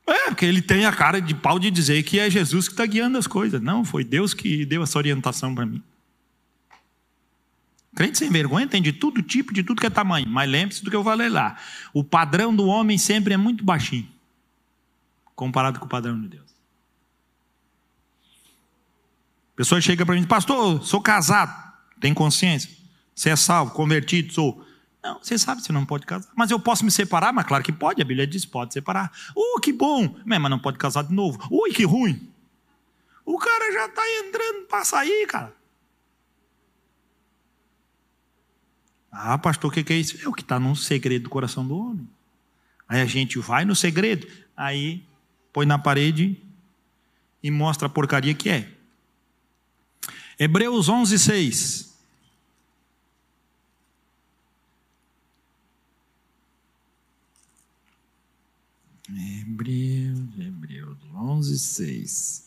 É, porque ele tem a cara de pau de dizer que é Jesus que está guiando as coisas. Não, foi Deus que deu essa orientação para mim. Crente sem vergonha tem de todo tipo, de tudo que é tamanho. Mas lembre-se do que eu falei lá. O padrão do homem sempre é muito baixinho, comparado com o padrão de Deus. A pessoa chega para mim e diz, pastor, sou casado, tem consciência? Você é salvo, convertido, sou. Não, você sabe você não pode casar. Mas eu posso me separar? Mas claro que pode, a Bíblia diz: pode separar. Uh, que bom! Mas não pode casar de novo. Ui, que ruim! O cara já está entrando para sair, cara. Ah, pastor, o que, que é isso? É o que está no segredo do coração do homem. Aí a gente vai no segredo, aí põe na parede e mostra a porcaria que é. Hebreus 11, 6. Hebreus, Hebreus 11, 6.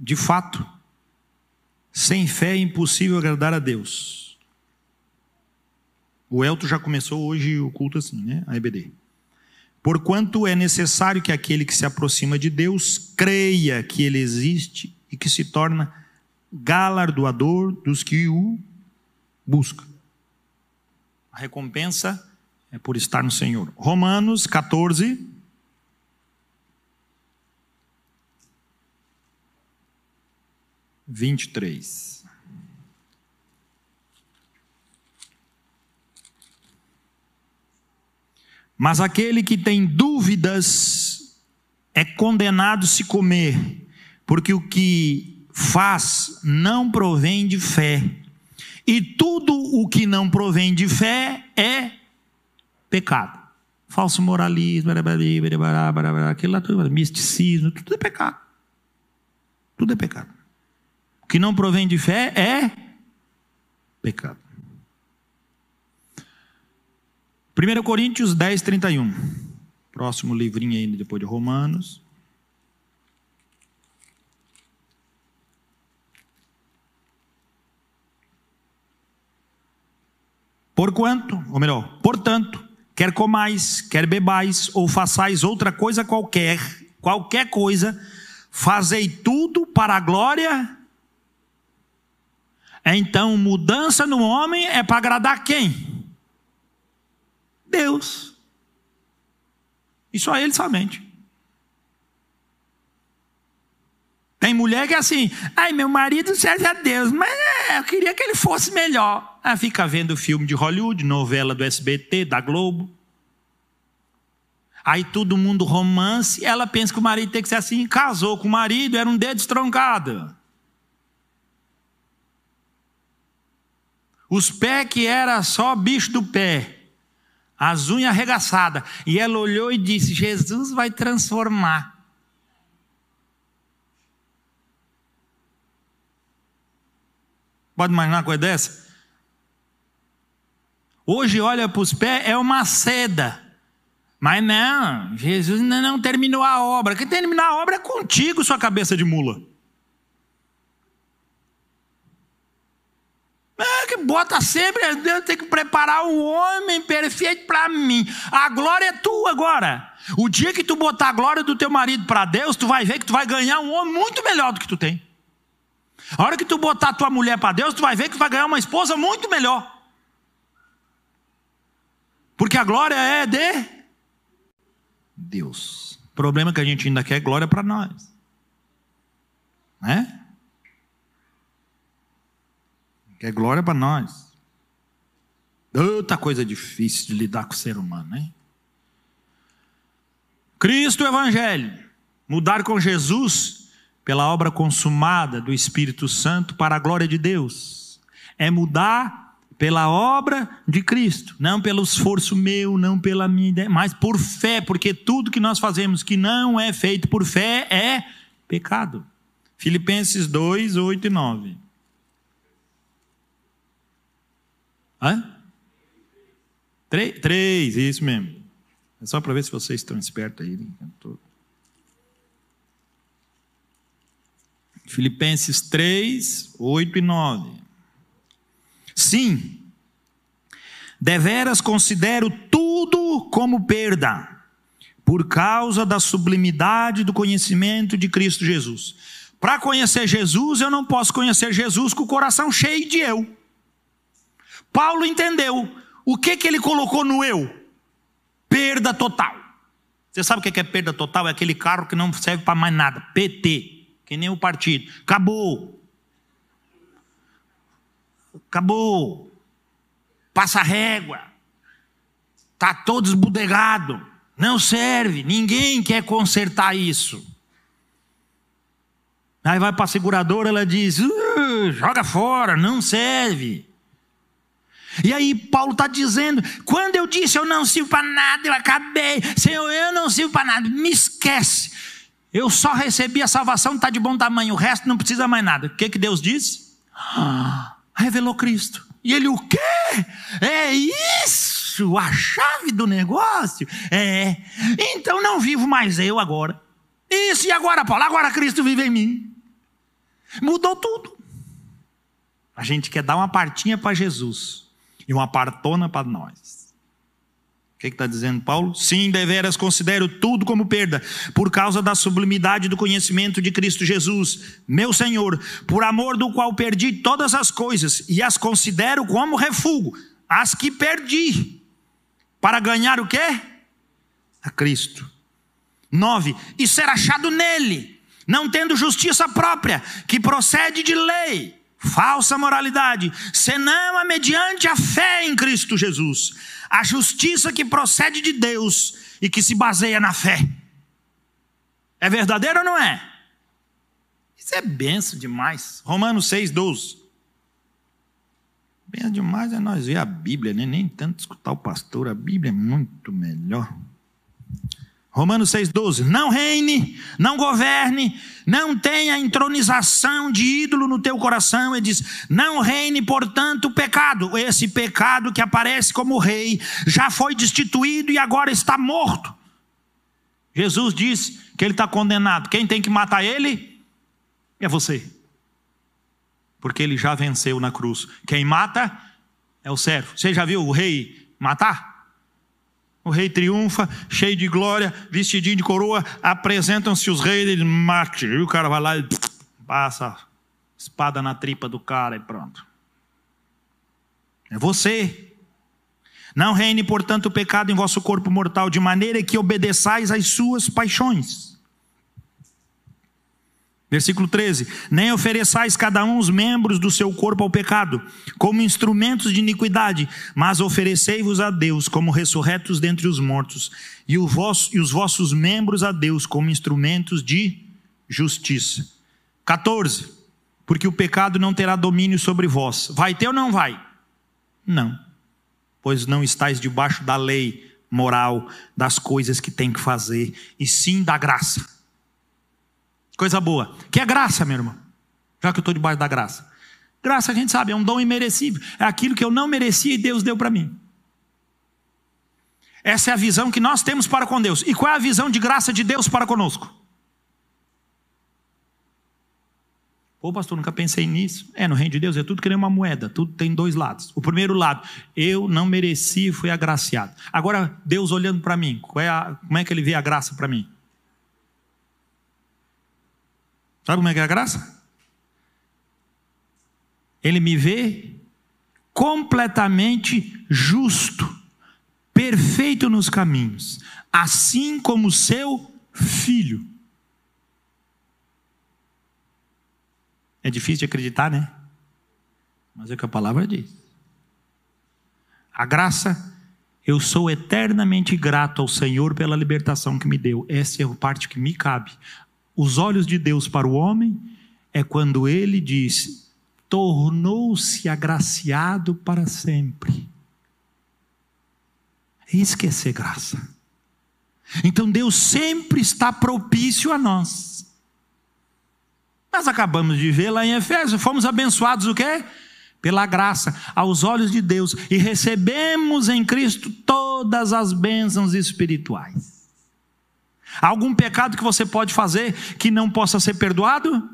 De fato, sem fé é impossível agradar a Deus. O Elton já começou hoje o culto assim, né? A EBD. Porquanto é necessário que aquele que se aproxima de Deus creia que ele existe e que se torna galardoador dos que o busca. A recompensa é por estar no Senhor. Romanos 14. Vinte e três. Mas aquele que tem dúvidas é condenado se comer, porque o que faz não provém de fé. E tudo o que não provém de fé é pecado. Falso moralismo, aquilo lá, tudo, misticismo, tudo é pecado. Tudo é pecado. que não provém de fé é pecado. 1 Coríntios 10, 31. Próximo livrinho aí depois de Romanos. Porquanto, ou melhor, portanto, quer comais, quer bebais, ou façais outra coisa qualquer, qualquer coisa, fazei tudo para a glória. Então, mudança no homem é para agradar quem? Deus. E só ele somente. Tem mulher que é assim, ai, meu marido serve a Deus, mas é, eu queria que ele fosse melhor. Ela fica vendo filme de Hollywood, novela do SBT, da Globo. Aí todo mundo romance, ela pensa que o marido tem que ser assim, casou com o marido, era um dedo estroncado. Os pés que era só bicho do pé, as unhas arregaçadas. E ela olhou e disse: Jesus vai transformar. Pode imaginar uma coisa dessa? Hoje olha para os pés, é uma seda. Mas não, Jesus ainda não terminou a obra. Quem terminar a obra é contigo, sua cabeça de mula. É que bota sempre, Deus tem que preparar o homem perfeito para mim. A glória é tua agora. O dia que tu botar a glória do teu marido para Deus, tu vai ver que tu vai ganhar um homem muito melhor do que tu tem. A hora que tu botar tua mulher para Deus, tu vai ver que tu vai ganhar uma esposa muito melhor. Porque a glória é de Deus. O problema é que a gente ainda quer glória para nós. Né? Quer glória para nós. Outra coisa difícil de lidar com o ser humano, né? Cristo Evangelho. Mudar com Jesus pela obra consumada do Espírito Santo para a glória de Deus. É mudar pela obra de Cristo, não pelo esforço meu, não pela minha ideia, mas por fé, porque tudo que nós fazemos que não é feito por fé é pecado. Filipenses 2, 8 e 9. Hã? Três, três, isso mesmo. É só para ver se vocês estão espertos aí. Né? Filipenses 3, 8 e 9. Sim, deveras considero tudo como perda, por causa da sublimidade do conhecimento de Cristo Jesus. Para conhecer Jesus, eu não posso conhecer Jesus com o coração cheio de eu. Paulo entendeu o que, que ele colocou no eu: perda total. Você sabe o que é perda total? É aquele carro que não serve para mais nada. PT que nem o partido. Acabou. Acabou. Passa régua. Está todo esbudegado. Não serve. Ninguém quer consertar isso. Aí vai para a seguradora, ela diz: joga fora, não serve. E aí Paulo está dizendo: quando eu disse eu não sirvo para nada, eu acabei, Senhor, eu não sirvo para nada, me esquece. Eu só recebi a salvação, está de bom tamanho, o resto não precisa mais nada. O que, que Deus disse? Ah, revelou Cristo. E ele, o quê? É isso, a chave do negócio? É. Então não vivo mais eu agora. Isso, e agora, Paulo? Agora Cristo vive em mim. Mudou tudo. A gente quer dar uma partinha para Jesus e uma partona para nós. O que está dizendo Paulo? Sim, deveras considero tudo como perda, por causa da sublimidade do conhecimento de Cristo Jesus, meu Senhor, por amor do qual perdi todas as coisas e as considero como refúgio, as que perdi, para ganhar o quê? A Cristo. 9. E ser achado nele, não tendo justiça própria, que procede de lei, falsa moralidade, senão a mediante a fé em Cristo Jesus a justiça que procede de Deus e que se baseia na fé. É verdadeiro ou não é? Isso é benção demais. Romanos 6, 12. Benção demais é nós ver a Bíblia, né? nem tanto escutar o pastor. A Bíblia é muito melhor. Romanos 6,12: Não reine, não governe, não tenha entronização de ídolo no teu coração. Ele diz: Não reine, portanto, o pecado. Esse pecado que aparece como rei já foi destituído e agora está morto. Jesus disse que ele está condenado. Quem tem que matar ele é você, porque ele já venceu na cruz. Quem mata é o servo. Você já viu o rei matar? O rei triunfa, cheio de glória, vestidinho de coroa, apresentam-se os reis, ele mate. E o cara vai lá e passa espada na tripa do cara e pronto. É você. Não reine, portanto, o pecado em vosso corpo mortal, de maneira que obedeçais às suas paixões. Versículo 13: Nem ofereçais cada um os membros do seu corpo ao pecado, como instrumentos de iniquidade, mas oferecei-vos a Deus como ressurretos dentre os mortos, e, vosso, e os vossos membros a Deus como instrumentos de justiça. 14: Porque o pecado não terá domínio sobre vós. Vai ter ou não vai? Não, pois não estáis debaixo da lei moral, das coisas que tem que fazer, e sim da graça. Coisa boa. Que é graça, meu irmão. Já que eu estou debaixo da graça. Graça, a gente sabe, é um dom imerecível. É aquilo que eu não merecia e Deus deu para mim. Essa é a visão que nós temos para com Deus. E qual é a visão de graça de Deus para conosco? Pô, pastor, nunca pensei nisso. É, no reino de Deus é tudo que nem uma moeda, tudo tem dois lados. O primeiro lado, eu não mereci e fui agraciado. Agora, Deus olhando para mim, é a, como é que ele vê a graça para mim? Sabe como é que é a graça? Ele me vê completamente justo, perfeito nos caminhos, assim como seu filho. É difícil de acreditar, né? Mas é o que a palavra diz. A graça, eu sou eternamente grato ao Senhor pela libertação que me deu. Essa é a parte que me cabe os olhos de Deus para o homem é quando ele diz: tornou-se agraciado para sempre. Esquecer graça. Então Deus sempre está propício a nós. Nós acabamos de ver lá em Efésios, fomos abençoados o quê? Pela graça, aos olhos de Deus, e recebemos em Cristo todas as bênçãos espirituais. Algum pecado que você pode fazer que não possa ser perdoado?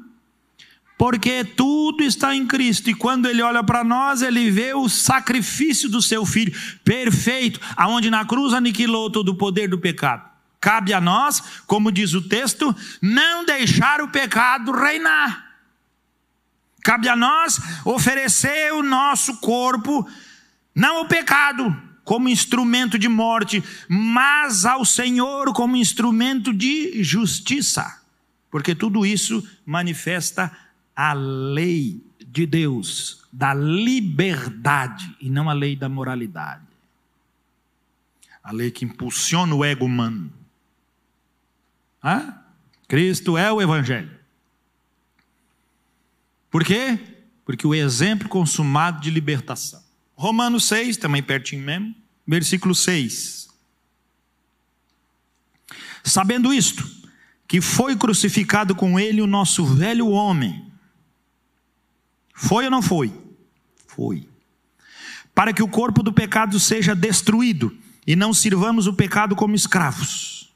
Porque tudo está em Cristo, e quando Ele olha para nós, Ele vê o sacrifício do seu Filho, perfeito, aonde na cruz aniquilou todo o poder do pecado. Cabe a nós, como diz o texto, não deixar o pecado reinar. Cabe a nós oferecer o nosso corpo, não o pecado, como instrumento de morte, mas ao Senhor como instrumento de justiça. Porque tudo isso manifesta a lei de Deus, da liberdade, e não a lei da moralidade. A lei que impulsiona o ego humano. Cristo é o Evangelho. Por quê? Porque o exemplo consumado de libertação. Romanos 6, também pertinho mesmo, versículo 6. Sabendo isto, que foi crucificado com ele o nosso velho homem. Foi ou não foi? Foi. Para que o corpo do pecado seja destruído e não sirvamos o pecado como escravos.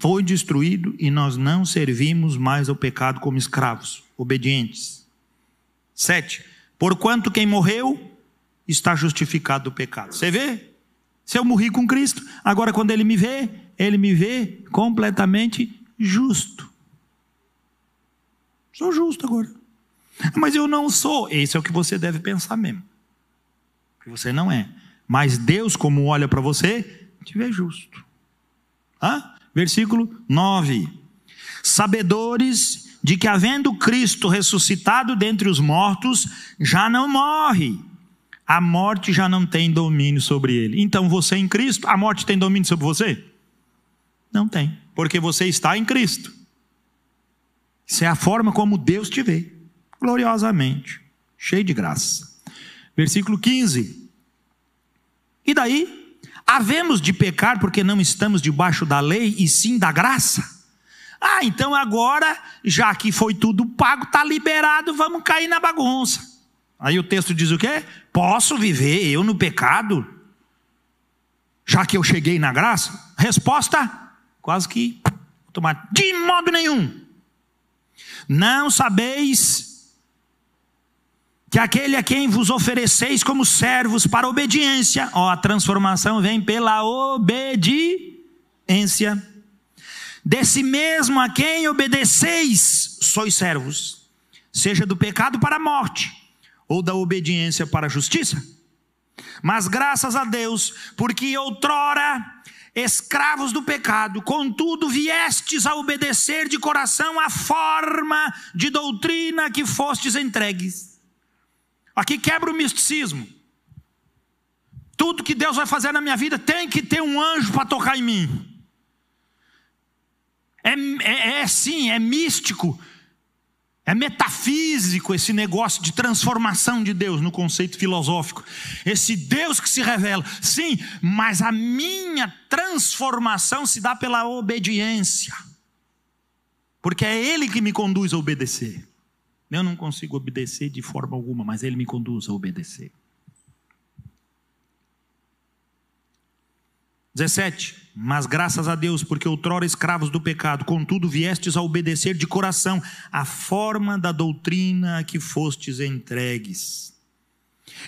Foi destruído e nós não servimos mais ao pecado como escravos, obedientes. Sete Porquanto quem morreu está justificado do pecado. Você vê? Se eu morri com Cristo, agora quando ele me vê, ele me vê completamente justo. Sou justo agora. Mas eu não sou. Esse é o que você deve pensar mesmo. Que você não é. Mas Deus, como olha para você, te vê justo. Hã? Versículo 9. Sabedores de que, havendo Cristo ressuscitado dentre os mortos, já não morre. A morte já não tem domínio sobre ele. Então, você em Cristo, a morte tem domínio sobre você? Não tem, porque você está em Cristo. Isso é a forma como Deus te vê, gloriosamente, cheio de graça. Versículo 15. E daí? havemos de pecar porque não estamos debaixo da lei e sim da graça? Ah, então agora, já que foi tudo pago, está liberado, vamos cair na bagunça. Aí o texto diz o quê? Posso viver eu no pecado? Já que eu cheguei na graça? Resposta quase que automática. De modo nenhum. Não sabeis que aquele a quem vos ofereceis como servos para obediência, ó, a transformação vem pela obediência. Desse mesmo a quem obedeceis, sois servos, seja do pecado para a morte, ou da obediência para a justiça. Mas graças a Deus, porque outrora escravos do pecado, contudo viestes a obedecer de coração a forma de doutrina que fostes entregues. Aqui quebra o misticismo. Tudo que Deus vai fazer na minha vida tem que ter um anjo para tocar em mim. É, é, é sim, é místico, é metafísico esse negócio de transformação de Deus no conceito filosófico. Esse Deus que se revela. Sim, mas a minha transformação se dá pela obediência. Porque é Ele que me conduz a obedecer. Eu não consigo obedecer de forma alguma, mas Ele me conduz a obedecer. 17. Mas graças a Deus, porque outrora escravos do pecado, contudo viestes a obedecer de coração a forma da doutrina a que fostes entregues.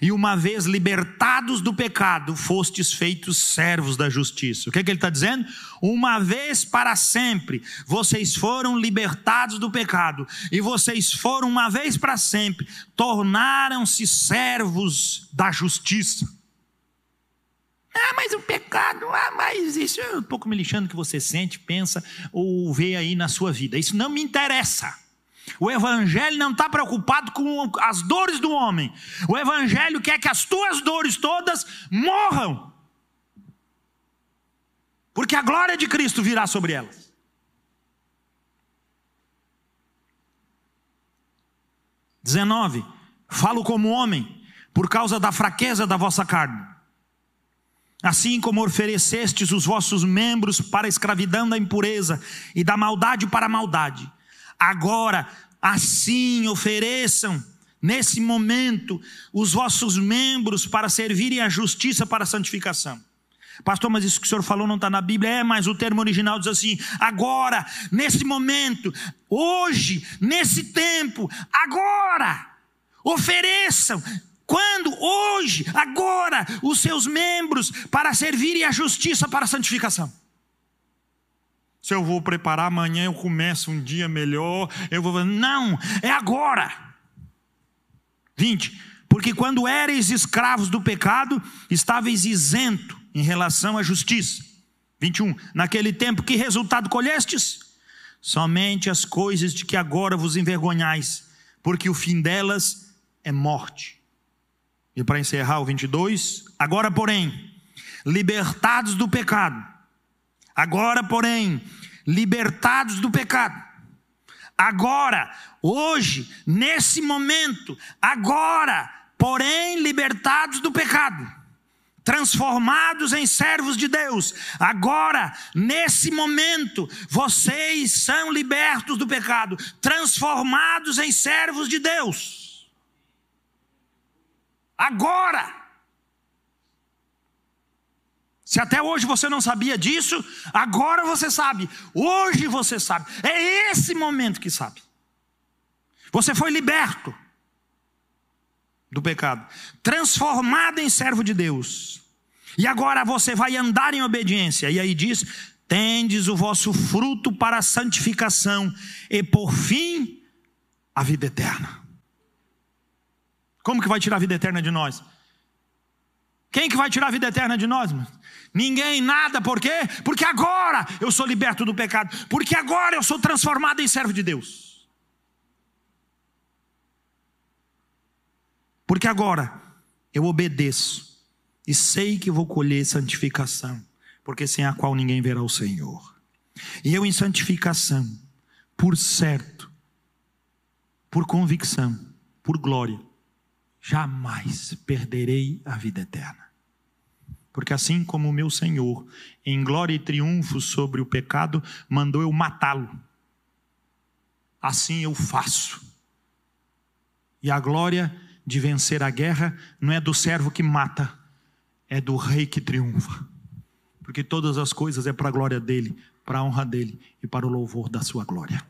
E uma vez libertados do pecado, fostes feitos servos da justiça. O que, é que ele está dizendo? Uma vez para sempre, vocês foram libertados do pecado, e vocês foram, uma vez para sempre, tornaram-se servos da justiça. Ah, mas o pecado, ah, mas isso é um pouco me lixando que você sente, pensa ou vê aí na sua vida. Isso não me interessa. O Evangelho não está preocupado com as dores do homem. O Evangelho quer que as tuas dores todas morram. Porque a glória de Cristo virá sobre elas. Dezenove. Falo como homem, por causa da fraqueza da vossa carne. Assim como oferecestes os vossos membros para a escravidão da impureza e da maldade para a maldade, agora assim ofereçam nesse momento os vossos membros para servirem à justiça para a santificação. Pastor, mas isso que o senhor falou não está na Bíblia. É, mas o termo original diz assim: agora, nesse momento, hoje, nesse tempo, agora, ofereçam quando? Hoje, agora, os seus membros para servirem à justiça para a santificação. Se eu vou preparar amanhã, eu começo um dia melhor, eu vou. Não, é agora. 20. Porque quando éreis escravos do pecado, estáveis isento em relação à justiça. 21. Naquele tempo, que resultado colhestes? Somente as coisas de que agora vos envergonhais, porque o fim delas é morte. E para encerrar o 22, agora, porém, libertados do pecado, agora, porém, libertados do pecado, agora, hoje, nesse momento, agora, porém, libertados do pecado, transformados em servos de Deus, agora, nesse momento, vocês são libertos do pecado, transformados em servos de Deus. Agora! Se até hoje você não sabia disso, agora você sabe. Hoje você sabe. É esse momento que sabe. Você foi liberto do pecado, transformado em servo de Deus. E agora você vai andar em obediência. E aí diz: tendes o vosso fruto para a santificação e por fim a vida eterna. Como que vai tirar a vida eterna de nós? Quem que vai tirar a vida eterna de nós? Ninguém, nada, por quê? Porque agora eu sou liberto do pecado, porque agora eu sou transformado em servo de Deus. Porque agora eu obedeço e sei que vou colher santificação, porque sem a qual ninguém verá o Senhor. E eu em santificação, por certo, por convicção, por glória jamais perderei a vida eterna. Porque assim como o meu Senhor, em glória e triunfo sobre o pecado, mandou eu matá-lo, assim eu faço. E a glória de vencer a guerra não é do servo que mata, é do rei que triunfa. Porque todas as coisas é para a glória dele, para a honra dele e para o louvor da sua glória.